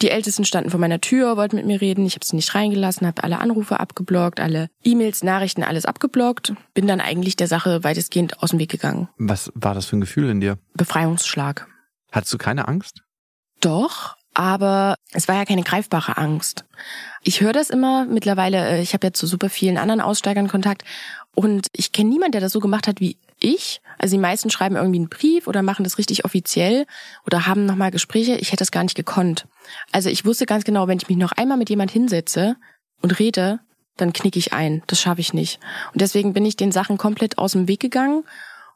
Die Ältesten standen vor meiner Tür, wollten mit mir reden. Ich habe sie nicht reingelassen, habe alle Anrufe abgeblockt, alle E-Mails, Nachrichten, alles abgeblockt. Bin dann eigentlich der Sache weitestgehend aus dem Weg gegangen. Was war das für ein Gefühl in dir? Befreiungsschlag. Hattest du keine Angst? Doch, aber es war ja keine greifbare Angst. Ich höre das immer mittlerweile, äh, ich habe ja zu super vielen anderen Aussteigern Kontakt und ich kenne niemanden, der das so gemacht hat wie ich. Also die meisten schreiben irgendwie einen Brief oder machen das richtig offiziell oder haben nochmal Gespräche. Ich hätte das gar nicht gekonnt. Also ich wusste ganz genau, wenn ich mich noch einmal mit jemand hinsetze und rede, dann knicke ich ein. Das schaffe ich nicht. Und deswegen bin ich den Sachen komplett aus dem Weg gegangen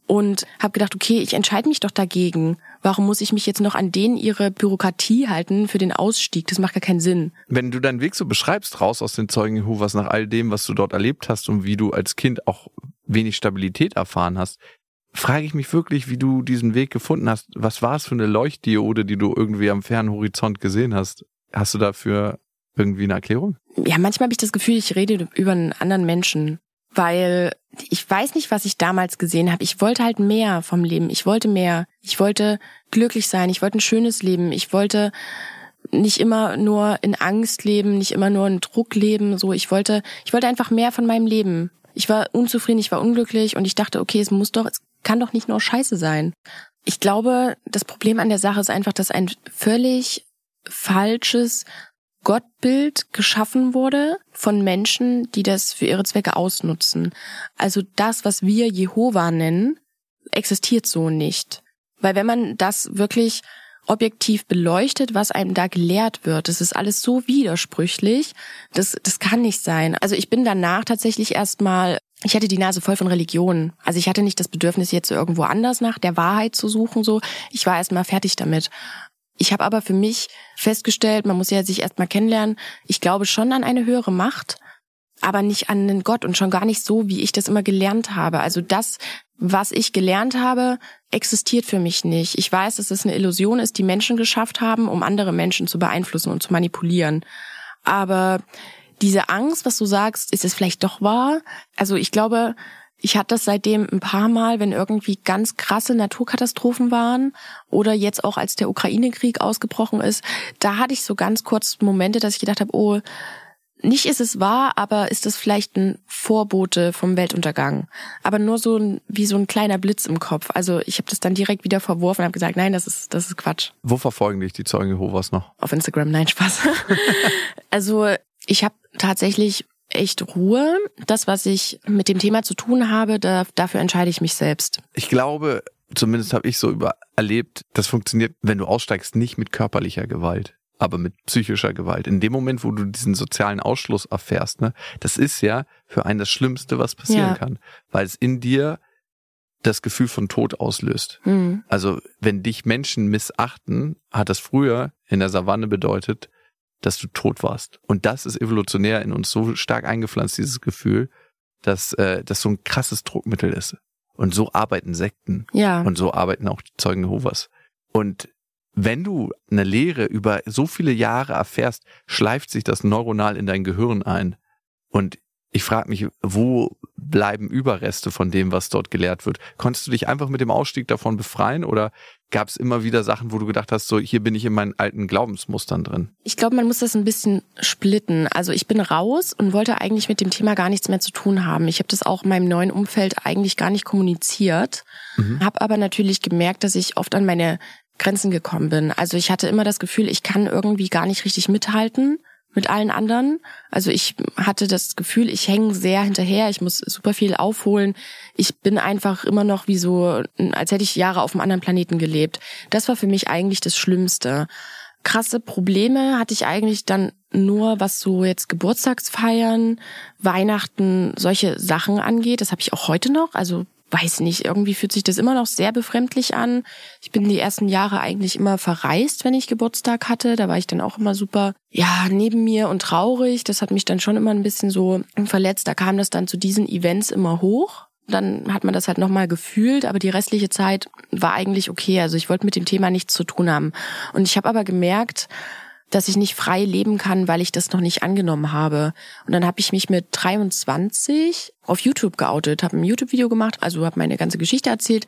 und habe gedacht, okay, ich entscheide mich doch dagegen. Warum muss ich mich jetzt noch an denen ihre Bürokratie halten für den Ausstieg? Das macht gar keinen Sinn. Wenn du deinen Weg so beschreibst, raus aus den Zeugen Jehovas nach all dem, was du dort erlebt hast und wie du als Kind auch wenig Stabilität erfahren hast, frage ich mich wirklich, wie du diesen Weg gefunden hast. Was war es für eine Leuchtdiode, die du irgendwie am fernen Horizont gesehen hast? Hast du dafür irgendwie eine Erklärung? Ja, manchmal habe ich das Gefühl, ich rede über einen anderen Menschen weil ich weiß nicht, was ich damals gesehen habe. Ich wollte halt mehr vom Leben. Ich wollte mehr. Ich wollte glücklich sein. Ich wollte ein schönes Leben. Ich wollte nicht immer nur in Angst leben, nicht immer nur in Druck leben. So, ich wollte, ich wollte einfach mehr von meinem Leben. Ich war unzufrieden, ich war unglücklich und ich dachte, okay, es muss doch, es kann doch nicht nur Scheiße sein. Ich glaube, das Problem an der Sache ist einfach, dass ein völlig falsches Gottbild geschaffen wurde von Menschen, die das für ihre Zwecke ausnutzen. Also das, was wir Jehova nennen, existiert so nicht. Weil wenn man das wirklich objektiv beleuchtet, was einem da gelehrt wird, das ist alles so widersprüchlich, das, das kann nicht sein. Also ich bin danach tatsächlich erstmal, ich hatte die Nase voll von Religion. Also ich hatte nicht das Bedürfnis, jetzt irgendwo anders nach der Wahrheit zu suchen, so. Ich war erstmal fertig damit. Ich habe aber für mich festgestellt, man muss ja sich erstmal kennenlernen, ich glaube schon an eine höhere Macht, aber nicht an den Gott und schon gar nicht so, wie ich das immer gelernt habe. Also das, was ich gelernt habe, existiert für mich nicht. Ich weiß, dass es eine Illusion ist, die Menschen geschafft haben, um andere Menschen zu beeinflussen und zu manipulieren. Aber diese Angst, was du sagst, ist es vielleicht doch wahr? Also ich glaube, ich hatte das seitdem ein paar Mal, wenn irgendwie ganz krasse Naturkatastrophen waren oder jetzt auch als der Ukraine-Krieg ausgebrochen ist, da hatte ich so ganz kurz Momente, dass ich gedacht habe, oh, nicht ist es wahr, aber ist das vielleicht ein Vorbote vom Weltuntergang. Aber nur so ein, wie so ein kleiner Blitz im Kopf. Also ich habe das dann direkt wieder verworfen und habe gesagt, nein, das ist, das ist Quatsch. Wo verfolgen dich die Zeugen Jehovas noch? Auf Instagram, nein, Spaß. also ich habe tatsächlich echt Ruhe. Das, was ich mit dem Thema zu tun habe, da, dafür entscheide ich mich selbst. Ich glaube, zumindest habe ich so über erlebt, das funktioniert, wenn du aussteigst, nicht mit körperlicher Gewalt, aber mit psychischer Gewalt. In dem Moment, wo du diesen sozialen Ausschluss erfährst, ne, das ist ja für einen das Schlimmste, was passieren ja. kann, weil es in dir das Gefühl von Tod auslöst. Mhm. Also wenn dich Menschen missachten, hat das früher in der Savanne bedeutet, dass du tot warst. Und das ist evolutionär in uns so stark eingepflanzt, dieses Gefühl, dass äh, das so ein krasses Druckmittel ist. Und so arbeiten Sekten. Ja. Und so arbeiten auch die Zeugen Jehovas. Und wenn du eine Lehre über so viele Jahre erfährst, schleift sich das neuronal in dein Gehirn ein. Und ich frage mich, wo bleiben Überreste von dem, was dort gelehrt wird? Konntest du dich einfach mit dem Ausstieg davon befreien oder gab es immer wieder Sachen, wo du gedacht hast, so hier bin ich in meinen alten Glaubensmustern drin? Ich glaube, man muss das ein bisschen splitten. Also ich bin raus und wollte eigentlich mit dem Thema gar nichts mehr zu tun haben. Ich habe das auch in meinem neuen Umfeld eigentlich gar nicht kommuniziert, mhm. habe aber natürlich gemerkt, dass ich oft an meine Grenzen gekommen bin. Also ich hatte immer das Gefühl, ich kann irgendwie gar nicht richtig mithalten mit allen anderen. Also ich hatte das Gefühl, ich hänge sehr hinterher, ich muss super viel aufholen. Ich bin einfach immer noch wie so, als hätte ich Jahre auf einem anderen Planeten gelebt. Das war für mich eigentlich das Schlimmste. Krasse Probleme hatte ich eigentlich dann nur, was so jetzt Geburtstagsfeiern, Weihnachten, solche Sachen angeht. Das habe ich auch heute noch. Also weiß nicht, irgendwie fühlt sich das immer noch sehr befremdlich an. Ich bin die ersten Jahre eigentlich immer verreist, wenn ich Geburtstag hatte. Da war ich dann auch immer super, ja, neben mir und traurig. Das hat mich dann schon immer ein bisschen so verletzt. Da kam das dann zu diesen Events immer hoch. Dann hat man das halt nochmal gefühlt, aber die restliche Zeit war eigentlich okay. Also ich wollte mit dem Thema nichts zu tun haben. Und ich habe aber gemerkt, dass ich nicht frei leben kann, weil ich das noch nicht angenommen habe. Und dann habe ich mich mit 23 auf YouTube geoutet, habe ein YouTube-Video gemacht, also habe meine ganze Geschichte erzählt.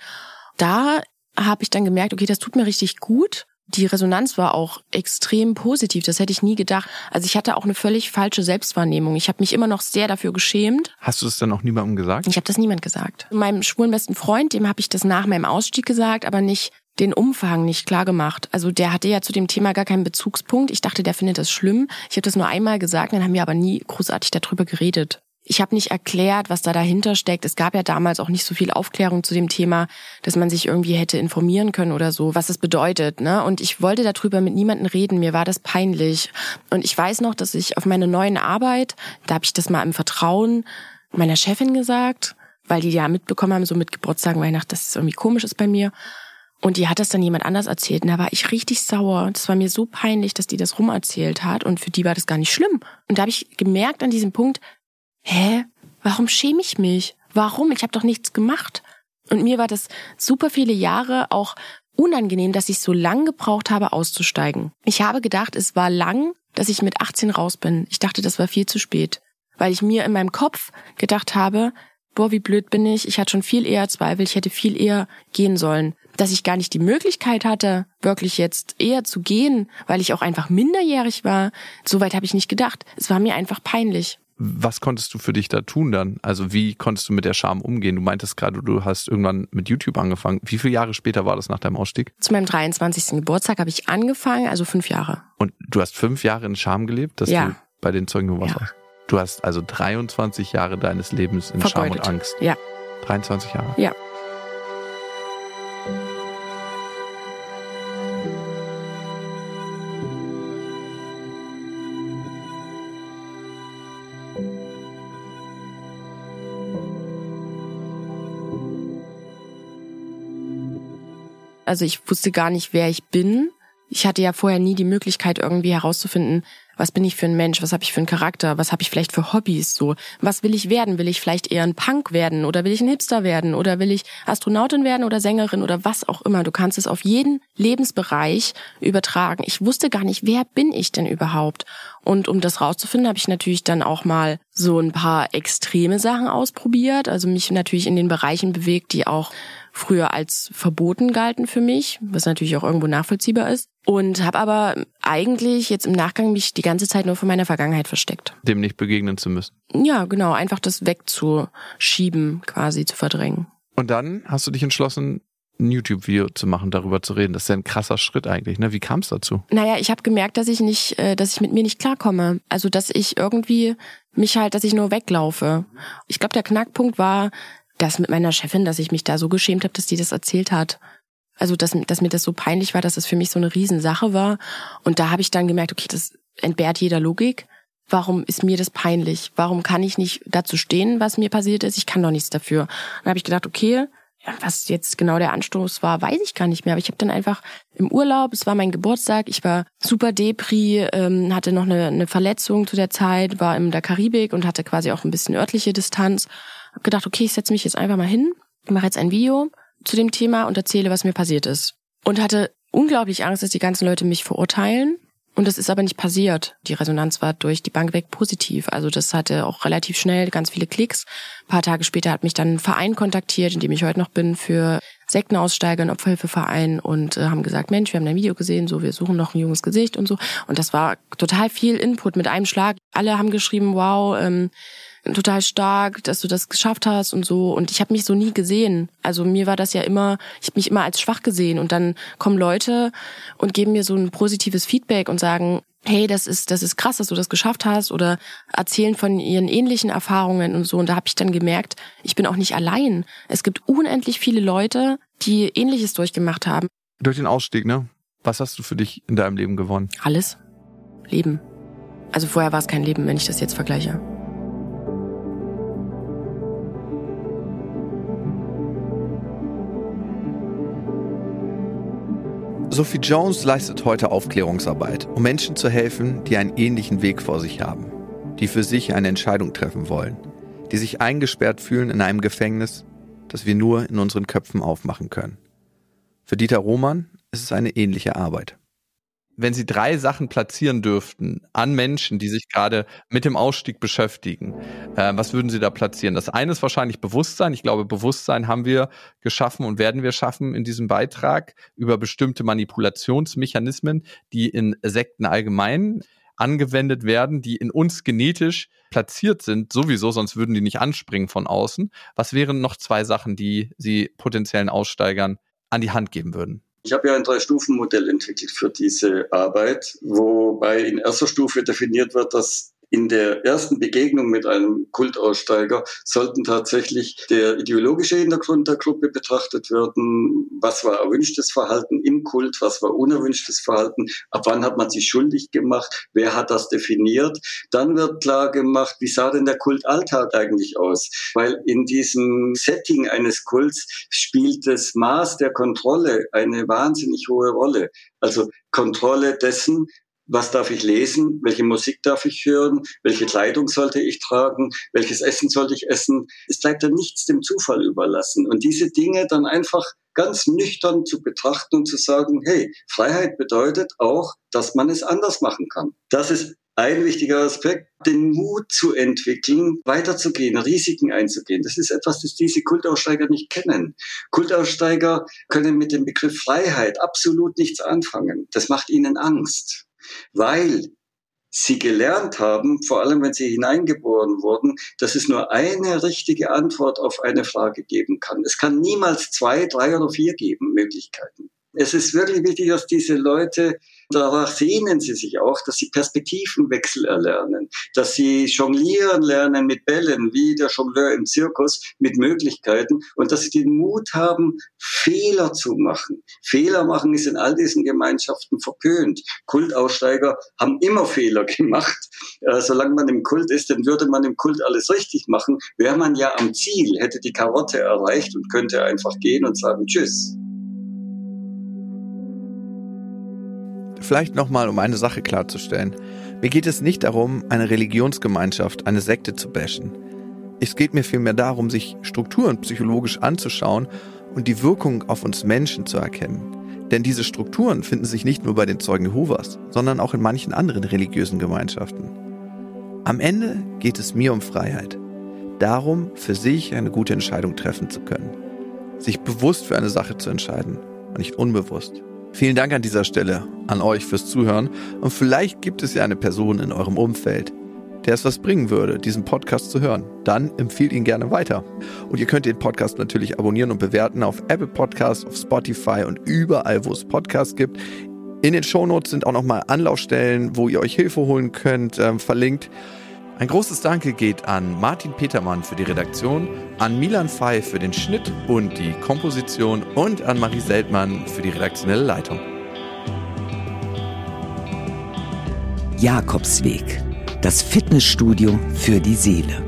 Da habe ich dann gemerkt, okay, das tut mir richtig gut. Die Resonanz war auch extrem positiv, das hätte ich nie gedacht. Also ich hatte auch eine völlig falsche Selbstwahrnehmung. Ich habe mich immer noch sehr dafür geschämt. Hast du es dann auch niemandem gesagt? Ich habe das niemand gesagt. Meinem schwulen besten Freund, dem habe ich das nach meinem Ausstieg gesagt, aber nicht den Umfang nicht klar gemacht. Also der hatte ja zu dem Thema gar keinen Bezugspunkt. Ich dachte, der findet das schlimm. Ich habe das nur einmal gesagt, dann haben wir aber nie großartig darüber geredet. Ich habe nicht erklärt, was da dahinter steckt. Es gab ja damals auch nicht so viel Aufklärung zu dem Thema, dass man sich irgendwie hätte informieren können oder so, was das bedeutet. Ne? Und ich wollte darüber mit niemandem reden. Mir war das peinlich. Und ich weiß noch, dass ich auf meine neuen Arbeit, da habe ich das mal im Vertrauen meiner Chefin gesagt, weil die ja mitbekommen haben, so mit Geburtstagen, Weihnachten, dass es irgendwie komisch ist bei mir. Und die hat das dann jemand anders erzählt. Und da war ich richtig sauer. Das war mir so peinlich, dass die das rumerzählt hat. Und für die war das gar nicht schlimm. Und da habe ich gemerkt an diesem Punkt, hä, warum schäme ich mich? Warum? Ich habe doch nichts gemacht. Und mir war das super viele Jahre auch unangenehm, dass ich so lang gebraucht habe, auszusteigen. Ich habe gedacht, es war lang, dass ich mit 18 raus bin. Ich dachte, das war viel zu spät. Weil ich mir in meinem Kopf gedacht habe, boah, wie blöd bin ich, ich hatte schon viel eher Zweifel, ich hätte viel eher gehen sollen. Dass ich gar nicht die Möglichkeit hatte, wirklich jetzt eher zu gehen, weil ich auch einfach minderjährig war, soweit habe ich nicht gedacht. Es war mir einfach peinlich. Was konntest du für dich da tun dann? Also wie konntest du mit der Scham umgehen? Du meintest gerade, du hast irgendwann mit YouTube angefangen. Wie viele Jahre später war das nach deinem Ausstieg? Zu meinem 23. Geburtstag habe ich angefangen, also fünf Jahre. Und du hast fünf Jahre in Scham gelebt, dass ja. du bei den Zeugen Jehovas Ja. warst? Du hast also 23 Jahre deines Lebens in Scham Vergeudet. und Angst. Ja. 23 Jahre. Ja. Also ich wusste gar nicht, wer ich bin. Ich hatte ja vorher nie die Möglichkeit, irgendwie herauszufinden, was bin ich für ein Mensch, was habe ich für einen Charakter, was habe ich vielleicht für Hobbys, so. Was will ich werden? Will ich vielleicht eher ein Punk werden oder will ich ein Hipster werden oder will ich Astronautin werden oder Sängerin oder was auch immer. Du kannst es auf jeden Lebensbereich übertragen. Ich wusste gar nicht, wer bin ich denn überhaupt? Und um das rauszufinden, habe ich natürlich dann auch mal so ein paar extreme Sachen ausprobiert, also mich natürlich in den Bereichen bewegt, die auch früher als verboten galten für mich, was natürlich auch irgendwo nachvollziehbar ist. Und habe aber eigentlich jetzt im Nachgang mich die ganze Zeit nur von meiner Vergangenheit versteckt. Dem nicht begegnen zu müssen. Ja, genau, einfach das wegzuschieben, quasi zu verdrängen. Und dann hast du dich entschlossen, ein YouTube-Video zu machen, darüber zu reden. Das ist ja ein krasser Schritt eigentlich. Ne? Wie kam es dazu? Naja, ich habe gemerkt, dass ich nicht, äh, dass ich mit mir nicht klarkomme. Also dass ich irgendwie mich halt, dass ich nur weglaufe. Ich glaube, der Knackpunkt war das mit meiner Chefin, dass ich mich da so geschämt habe, dass die das erzählt hat. Also dass, dass mir das so peinlich war, dass das für mich so eine Riesensache war. Und da habe ich dann gemerkt, okay, das entbehrt jeder Logik. Warum ist mir das peinlich? Warum kann ich nicht dazu stehen, was mir passiert ist? Ich kann doch nichts dafür. Dann habe ich gedacht, okay, ja, was jetzt genau der Anstoß war, weiß ich gar nicht mehr. Aber ich habe dann einfach im Urlaub, es war mein Geburtstag, ich war super Depri, ähm, hatte noch eine, eine Verletzung zu der Zeit, war in der Karibik und hatte quasi auch ein bisschen örtliche Distanz. Hab gedacht, okay, ich setze mich jetzt einfach mal hin, mache jetzt ein Video zu dem Thema und erzähle, was mir passiert ist. Und hatte unglaublich Angst, dass die ganzen Leute mich verurteilen. Und das ist aber nicht passiert. Die Resonanz war durch die Bank weg positiv. Also das hatte auch relativ schnell ganz viele Klicks. Ein paar Tage später hat mich dann ein Verein kontaktiert, in dem ich heute noch bin, für Sektenaussteiger, ein Opferhilfeverein und äh, haben gesagt, Mensch, wir haben dein Video gesehen, so, wir suchen noch ein junges Gesicht und so. Und das war total viel Input mit einem Schlag. Alle haben geschrieben, wow, ähm, total stark, dass du das geschafft hast und so. Und ich habe mich so nie gesehen. Also mir war das ja immer, ich habe mich immer als schwach gesehen. Und dann kommen Leute und geben mir so ein positives Feedback und sagen, hey, das ist, das ist krass, dass du das geschafft hast oder erzählen von ihren ähnlichen Erfahrungen und so. Und da habe ich dann gemerkt, ich bin auch nicht allein. Es gibt unendlich viele Leute, die Ähnliches durchgemacht haben. Durch den Ausstieg, ne? Was hast du für dich in deinem Leben gewonnen? Alles. Leben. Also vorher war es kein Leben, wenn ich das jetzt vergleiche. Sophie Jones leistet heute Aufklärungsarbeit, um Menschen zu helfen, die einen ähnlichen Weg vor sich haben, die für sich eine Entscheidung treffen wollen, die sich eingesperrt fühlen in einem Gefängnis, das wir nur in unseren Köpfen aufmachen können. Für Dieter Roman ist es eine ähnliche Arbeit. Wenn Sie drei Sachen platzieren dürften an Menschen, die sich gerade mit dem Ausstieg beschäftigen, äh, was würden Sie da platzieren? Das eine ist wahrscheinlich Bewusstsein. Ich glaube, Bewusstsein haben wir geschaffen und werden wir schaffen in diesem Beitrag über bestimmte Manipulationsmechanismen, die in Sekten allgemein angewendet werden, die in uns genetisch platziert sind, sowieso, sonst würden die nicht anspringen von außen. Was wären noch zwei Sachen, die Sie potenziellen Aussteigern an die Hand geben würden? Ich habe ja ein Drei-Stufen-Modell entwickelt für diese Arbeit, wobei in erster Stufe definiert wird, dass in der ersten Begegnung mit einem Kultaussteiger sollten tatsächlich der ideologische Hintergrund der Gruppe betrachtet werden. Was war erwünschtes Verhalten im Kult? Was war unerwünschtes Verhalten? Ab wann hat man sich schuldig gemacht? Wer hat das definiert? Dann wird klar gemacht, wie sah denn der Kultalltag eigentlich aus? Weil in diesem Setting eines Kults spielt das Maß der Kontrolle eine wahnsinnig hohe Rolle. Also Kontrolle dessen, was darf ich lesen, welche Musik darf ich hören, welche Kleidung sollte ich tragen, welches Essen sollte ich essen. Es bleibt dann nichts dem Zufall überlassen. Und diese Dinge dann einfach ganz nüchtern zu betrachten und zu sagen, hey, Freiheit bedeutet auch, dass man es anders machen kann. Das ist ein wichtiger Aspekt, den Mut zu entwickeln, weiterzugehen, Risiken einzugehen. Das ist etwas, das diese Kultaussteiger nicht kennen. Kultaussteiger können mit dem Begriff Freiheit absolut nichts anfangen. Das macht ihnen Angst weil sie gelernt haben, vor allem wenn sie hineingeboren wurden, dass es nur eine richtige Antwort auf eine Frage geben kann. Es kann niemals zwei, drei oder vier geben, Möglichkeiten. Es ist wirklich wichtig, dass diese Leute Danach sehnen sie sich auch, dass sie Perspektivenwechsel erlernen, dass sie jonglieren lernen mit Bällen, wie der Jongleur im Zirkus, mit Möglichkeiten und dass sie den Mut haben, Fehler zu machen. Fehler machen ist in all diesen Gemeinschaften verpönt. Kultaussteiger haben immer Fehler gemacht. Äh, solange man im Kult ist, dann würde man im Kult alles richtig machen. Wäre man ja am Ziel, hätte die Karotte erreicht und könnte einfach gehen und sagen Tschüss. Vielleicht nochmal, um eine Sache klarzustellen. Mir geht es nicht darum, eine Religionsgemeinschaft, eine Sekte zu bashen. Es geht mir vielmehr darum, sich Strukturen psychologisch anzuschauen und die Wirkung auf uns Menschen zu erkennen. Denn diese Strukturen finden sich nicht nur bei den Zeugen Jehovas, sondern auch in manchen anderen religiösen Gemeinschaften. Am Ende geht es mir um Freiheit. Darum, für sich eine gute Entscheidung treffen zu können. Sich bewusst für eine Sache zu entscheiden und nicht unbewusst. Vielen Dank an dieser Stelle an euch fürs Zuhören und vielleicht gibt es ja eine Person in eurem Umfeld, der es was bringen würde, diesen Podcast zu hören. Dann empfiehlt ihn gerne weiter. Und ihr könnt den Podcast natürlich abonnieren und bewerten auf Apple Podcasts, auf Spotify und überall, wo es Podcasts gibt. In den Shownotes sind auch nochmal Anlaufstellen, wo ihr euch Hilfe holen könnt, äh, verlinkt. Ein großes Danke geht an Martin Petermann für die Redaktion, an Milan Fey für den Schnitt und die Komposition und an Marie Seltmann für die redaktionelle Leitung. Jakobsweg, das Fitnessstudio für die Seele.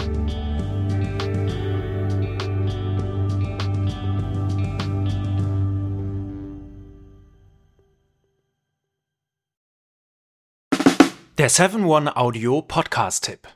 Der 7-One-Audio Podcast-Tipp.